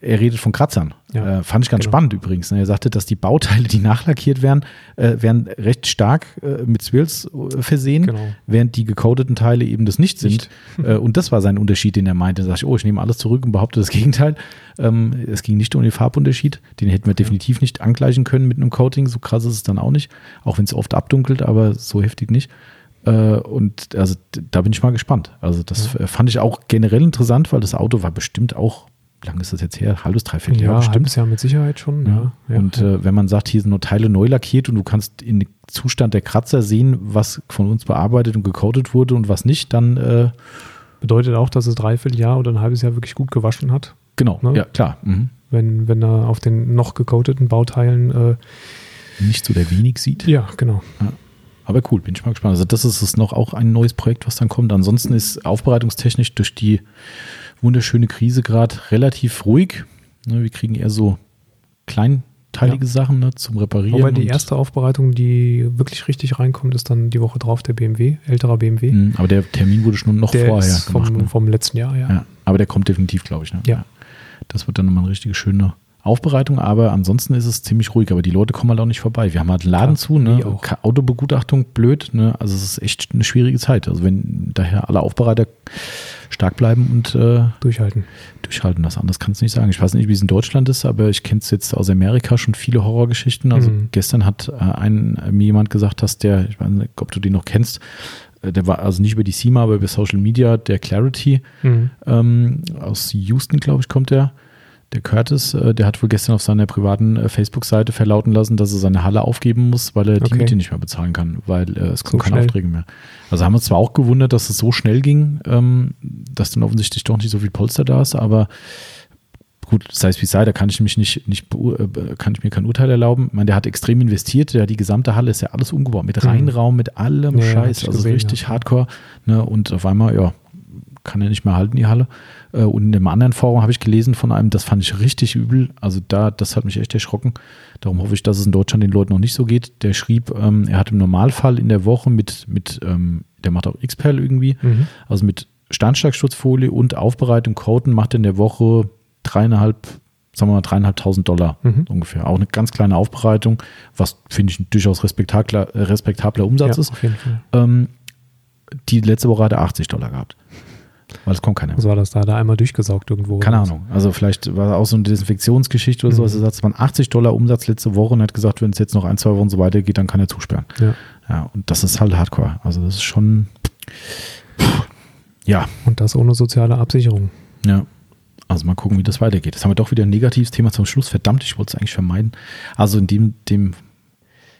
er redet von Kratzern. Ja, äh, fand ich ganz genau. spannend übrigens. Ne? Er sagte, dass die Bauteile, die nachlackiert werden, äh, werden recht stark äh, mit Swirls äh, versehen, genau. während die gecodeten Teile eben das nicht sind. Nicht. Äh, und das war sein Unterschied, den er meinte. Da sag ich, oh, ich nehme alles zurück und behaupte das Gegenteil. Ähm, es ging nicht um den Farbunterschied. Den hätten wir ja. definitiv nicht angleichen können mit einem Coating. So krass ist es dann auch nicht. Auch wenn es oft abdunkelt, aber so heftig nicht. Äh, und also da bin ich mal gespannt. Also das ja. fand ich auch generell interessant, weil das Auto war bestimmt auch lang ist das jetzt her? Halbes, dreiviertel Jahr ja, bestimmt. halbes Jahr mit Sicherheit schon. Ja. ja. Und äh, wenn man sagt, hier sind nur Teile neu lackiert und du kannst in den Zustand der Kratzer sehen, was von uns bearbeitet und gecoatet wurde und was nicht, dann äh, bedeutet auch, dass es dreiviertel Jahr oder ein halbes Jahr wirklich gut gewaschen hat. Genau, ne? ja klar. Mhm. Wenn, wenn er auf den noch gecoateten Bauteilen äh, nicht so der wenig sieht. Ja, genau. Ja. Aber cool, bin ich mal gespannt. Also das ist es noch auch ein neues Projekt, was dann kommt. Ansonsten ist aufbereitungstechnisch durch die wunderschöne Krise gerade relativ ruhig. Ne, wir kriegen eher so kleinteilige ja. Sachen ne, zum Reparieren. Wobei die erste Aufbereitung, die wirklich richtig reinkommt, ist dann die Woche drauf der BMW, älterer BMW. Mhm, aber der Termin wurde schon noch der vorher vom, gemacht, ne? vom letzten Jahr, ja. ja. Aber der kommt definitiv, glaube ich. Ne? Ja. Das wird dann nochmal eine richtig schöne Aufbereitung, aber ansonsten ist es ziemlich ruhig. Aber die Leute kommen halt auch nicht vorbei. Wir haben halt einen Laden ja, zu, ne? Autobegutachtung, blöd, ne? Also es ist echt eine schwierige Zeit. Also wenn daher alle Aufbereiter stark bleiben und äh, durchhalten. Durchhalten, das anders kannst du nicht sagen. Ich weiß nicht, wie es in Deutschland ist, aber ich kenne es jetzt aus Amerika schon viele Horrorgeschichten. Also mhm. gestern hat äh, ein, mir jemand gesagt, dass der, ich weiß nicht, ob du den noch kennst, äh, der war also nicht über die SEMA, aber über Social Media, der Clarity mhm. ähm, aus Houston, glaube ich, kommt der der Curtis, äh, der hat wohl gestern auf seiner privaten äh, Facebook-Seite verlauten lassen, dass er seine Halle aufgeben muss, weil er okay. die Miete nicht mehr bezahlen kann, weil äh, es kommen so keine Aufträge mehr. Also haben wir zwar auch gewundert, dass es so schnell ging, ähm, dass dann offensichtlich doch nicht so viel Polster da ist, aber gut, sei es wie sei, da kann ich mich nicht, nicht kann ich mir kein Urteil erlauben. Ich meine, der hat extrem investiert, der, die gesamte Halle ist ja alles umgebaut, mit mhm. Reinraum, mit allem ja, Scheiß, also richtig ja. hardcore. Ne? Und auf einmal, ja, kann er nicht mehr halten, die Halle. Äh, und in einem anderen Forum habe ich gelesen von einem, das fand ich richtig übel. Also da, das hat mich echt erschrocken. Darum hoffe ich, dass es in Deutschland den Leuten noch nicht so geht. Der schrieb, ähm, er hat im Normalfall in der Woche mit, mit ähm, der macht auch XPEL irgendwie, mhm. also mit Steinschlagschutzfolie und Aufbereitung Coaten macht er in der Woche dreieinhalb, sagen wir mal dreieinhalbtausend Dollar mhm. ungefähr. Auch eine ganz kleine Aufbereitung, was finde ich ein durchaus respektabler, respektabler Umsatz ja, ist. Ähm, die letzte Woche hat er 80 Dollar gehabt. Weil es kommt keiner. Was war das da? Da einmal durchgesaugt irgendwo? Keine Ahnung. Also vielleicht war auch so eine Desinfektionsgeschichte oder mhm. so. Also sagt, es waren 80 Dollar Umsatz letzte Woche und hat gesagt, wenn es jetzt noch ein, zwei Wochen so weitergeht, dann kann er zusperren. Ja. Ja, und das ist halt Hardcore. Also das ist schon, ja. Und das ohne soziale Absicherung. Ja. Also mal gucken, wie das weitergeht. Das haben wir doch wieder ein negatives Thema zum Schluss. Verdammt, ich wollte es eigentlich vermeiden. Also in dem, dem,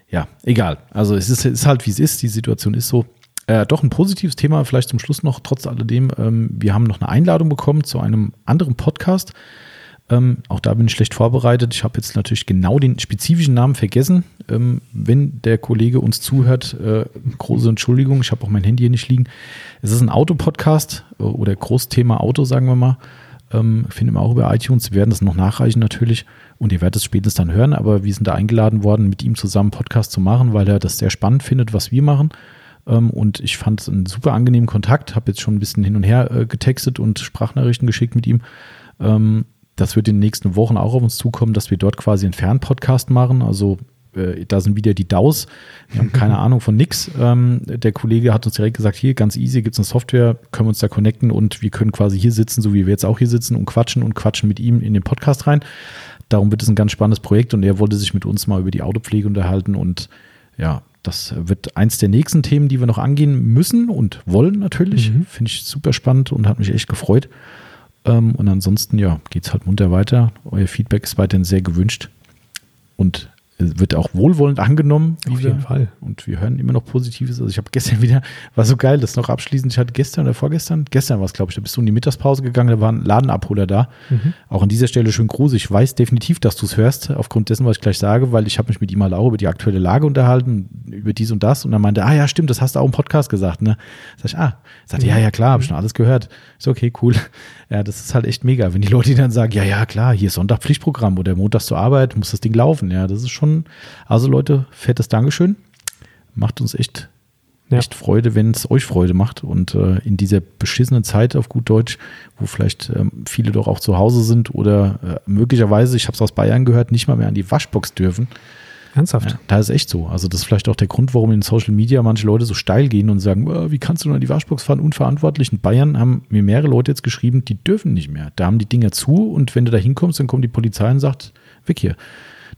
ja, egal. Also es ist, ist halt, wie es ist. Die Situation ist so. Äh, doch ein positives Thema, vielleicht zum Schluss noch, trotz alledem. Ähm, wir haben noch eine Einladung bekommen zu einem anderen Podcast. Ähm, auch da bin ich schlecht vorbereitet. Ich habe jetzt natürlich genau den spezifischen Namen vergessen. Ähm, wenn der Kollege uns zuhört, äh, große Entschuldigung, ich habe auch mein Handy hier nicht liegen. Es ist ein Autopodcast äh, oder Großthema Auto, sagen wir mal. Ähm, finden wir auch über iTunes. Wir werden das noch nachreichen natürlich und ihr werdet es spätestens dann hören. Aber wir sind da eingeladen worden, mit ihm zusammen Podcast zu machen, weil er das sehr spannend findet, was wir machen. Ähm, und ich fand es einen super angenehmen Kontakt, habe jetzt schon ein bisschen hin und her äh, getextet und Sprachnachrichten geschickt mit ihm. Ähm, das wird in den nächsten Wochen auch auf uns zukommen, dass wir dort quasi einen Fernpodcast machen. Also äh, da sind wieder die DAOs. Wir haben keine Ahnung von nix. Ähm, der Kollege hat uns direkt gesagt, hier ganz easy, gibt es eine Software, können wir uns da connecten und wir können quasi hier sitzen, so wie wir jetzt auch hier sitzen und quatschen und quatschen mit ihm in den Podcast rein. Darum wird es ein ganz spannendes Projekt und er wollte sich mit uns mal über die Autopflege unterhalten und ja, das wird eins der nächsten Themen, die wir noch angehen müssen und wollen natürlich. Mhm. Finde ich super spannend und hat mich echt gefreut. Ähm, und ansonsten, ja, geht es halt munter weiter. Euer Feedback ist weiterhin sehr gewünscht. Und wird auch wohlwollend angenommen. Auf jeden Fall. Und wir hören immer noch Positives. Also ich habe gestern wieder, war so geil, das noch abschließend, ich hatte gestern oder vorgestern, gestern war es, glaube ich, da bist du in die Mittagspause gegangen, da war ein Ladenabholer da. Mhm. Auch an dieser Stelle schön groß. Ich weiß definitiv, dass du es hörst, aufgrund dessen, was ich gleich sage, weil ich habe mich mit ihm halt auch über die aktuelle Lage unterhalten, über dies und das. Und dann meinte, ah ja, stimmt, das hast du auch im Podcast gesagt. Ne? Sag ich, ah, sagte, ja, ja, klar, habe ich schon alles gehört. Ist okay, cool. Ja, das ist halt echt mega, wenn die Leute dann sagen, ja, ja, klar, hier ist Sonntag Pflichtprogramm oder montags zur Arbeit, muss das Ding laufen. Ja, das ist schon, also Leute, fettes Dankeschön. Macht uns echt, ja. echt Freude, wenn es euch Freude macht. Und äh, in dieser beschissenen Zeit auf gut Deutsch, wo vielleicht ähm, viele doch auch zu Hause sind oder äh, möglicherweise, ich habe es aus Bayern gehört, nicht mal mehr an die Waschbox dürfen Ernsthaft? Ja, da ist echt so. Also das ist vielleicht auch der Grund, warum in Social Media manche Leute so steil gehen und sagen, oh, wie kannst du nur in die Waschbox fahren? Unverantwortlich. In Bayern haben mir mehrere Leute jetzt geschrieben, die dürfen nicht mehr. Da haben die Dinger zu und wenn du da hinkommst, dann kommt die Polizei und sagt, weg hier.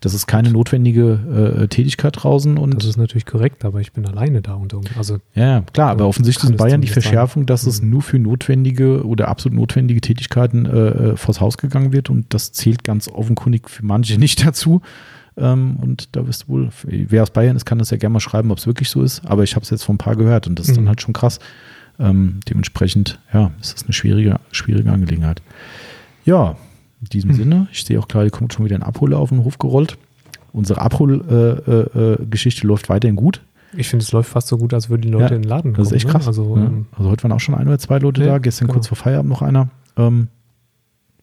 Das ist keine notwendige äh, Tätigkeit draußen. Und das ist natürlich korrekt, aber ich bin alleine da und also Ja, klar, aber offensichtlich ist in Bayern die Verschärfung, dass es mhm. nur für notwendige oder absolut notwendige Tätigkeiten äh, äh, vors Haus gegangen wird und das zählt ganz offenkundig für manche nicht dazu. Ähm, und da wirst du wohl, wer aus Bayern ist, kann das ja gerne mal schreiben, ob es wirklich so ist. Aber ich habe es jetzt von ein paar gehört und das ist mhm. dann halt schon krass. Ähm, dementsprechend, ja, ist das eine schwierige, schwierige Angelegenheit. Ja, in diesem mhm. Sinne, ich sehe auch klar, hier kommt schon wieder ein Abholer auf den Hof gerollt. Unsere Abholgeschichte äh, äh, läuft weiterhin gut. Ich finde, es läuft fast so gut, als würden die Leute ja, in den Laden kommen. Das ist echt ne? krass. Ne? Also, ja. Ähm, also, heute waren auch schon ein oder zwei Leute ja, da, gestern genau. kurz vor Feierabend noch einer. Ähm,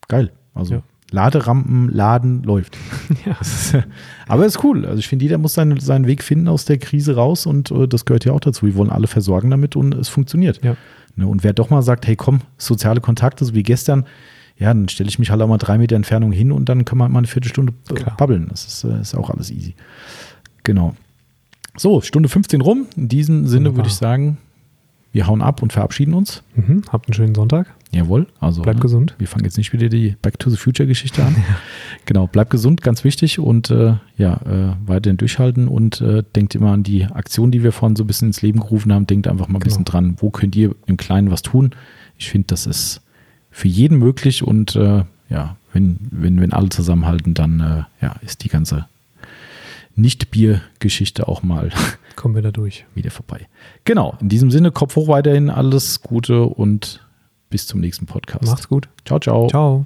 geil. Also Laderampen, Laden läuft. Ja. Ist, aber ist cool. Also ich finde, jeder muss seinen, seinen Weg finden aus der Krise raus und äh, das gehört ja auch dazu. Wir wollen alle versorgen damit und es funktioniert. Ja. Ne, und wer doch mal sagt, hey komm, soziale Kontakte, so wie gestern, ja, dann stelle ich mich halt auch mal drei Meter Entfernung hin und dann kann man mal eine Viertelstunde Klar. babbeln. Das ist, äh, ist auch alles easy. Genau. So, Stunde 15 rum. In diesem Sinne würde ich sagen, wir hauen ab und verabschieden uns. Mhm, habt einen schönen Sonntag. Jawohl. Also, bleibt ne, gesund. Wir fangen jetzt nicht wieder die Back to the Future Geschichte an. Genau, bleibt gesund, ganz wichtig und äh, ja, äh, weiterhin durchhalten und äh, denkt immer an die Aktion, die wir vorhin so ein bisschen ins Leben gerufen haben. Denkt einfach mal ein genau. bisschen dran, wo könnt ihr im Kleinen was tun? Ich finde, das ist für jeden möglich und äh, ja, wenn, wenn, wenn alle zusammenhalten, dann äh, ja, ist die ganze Nicht-Bier-Geschichte auch mal kommen wir da durch. Wieder vorbei. Genau, in diesem Sinne, Kopf hoch weiterhin, alles Gute und bis zum nächsten Podcast. Macht's gut. Ciao, ciao. Ciao.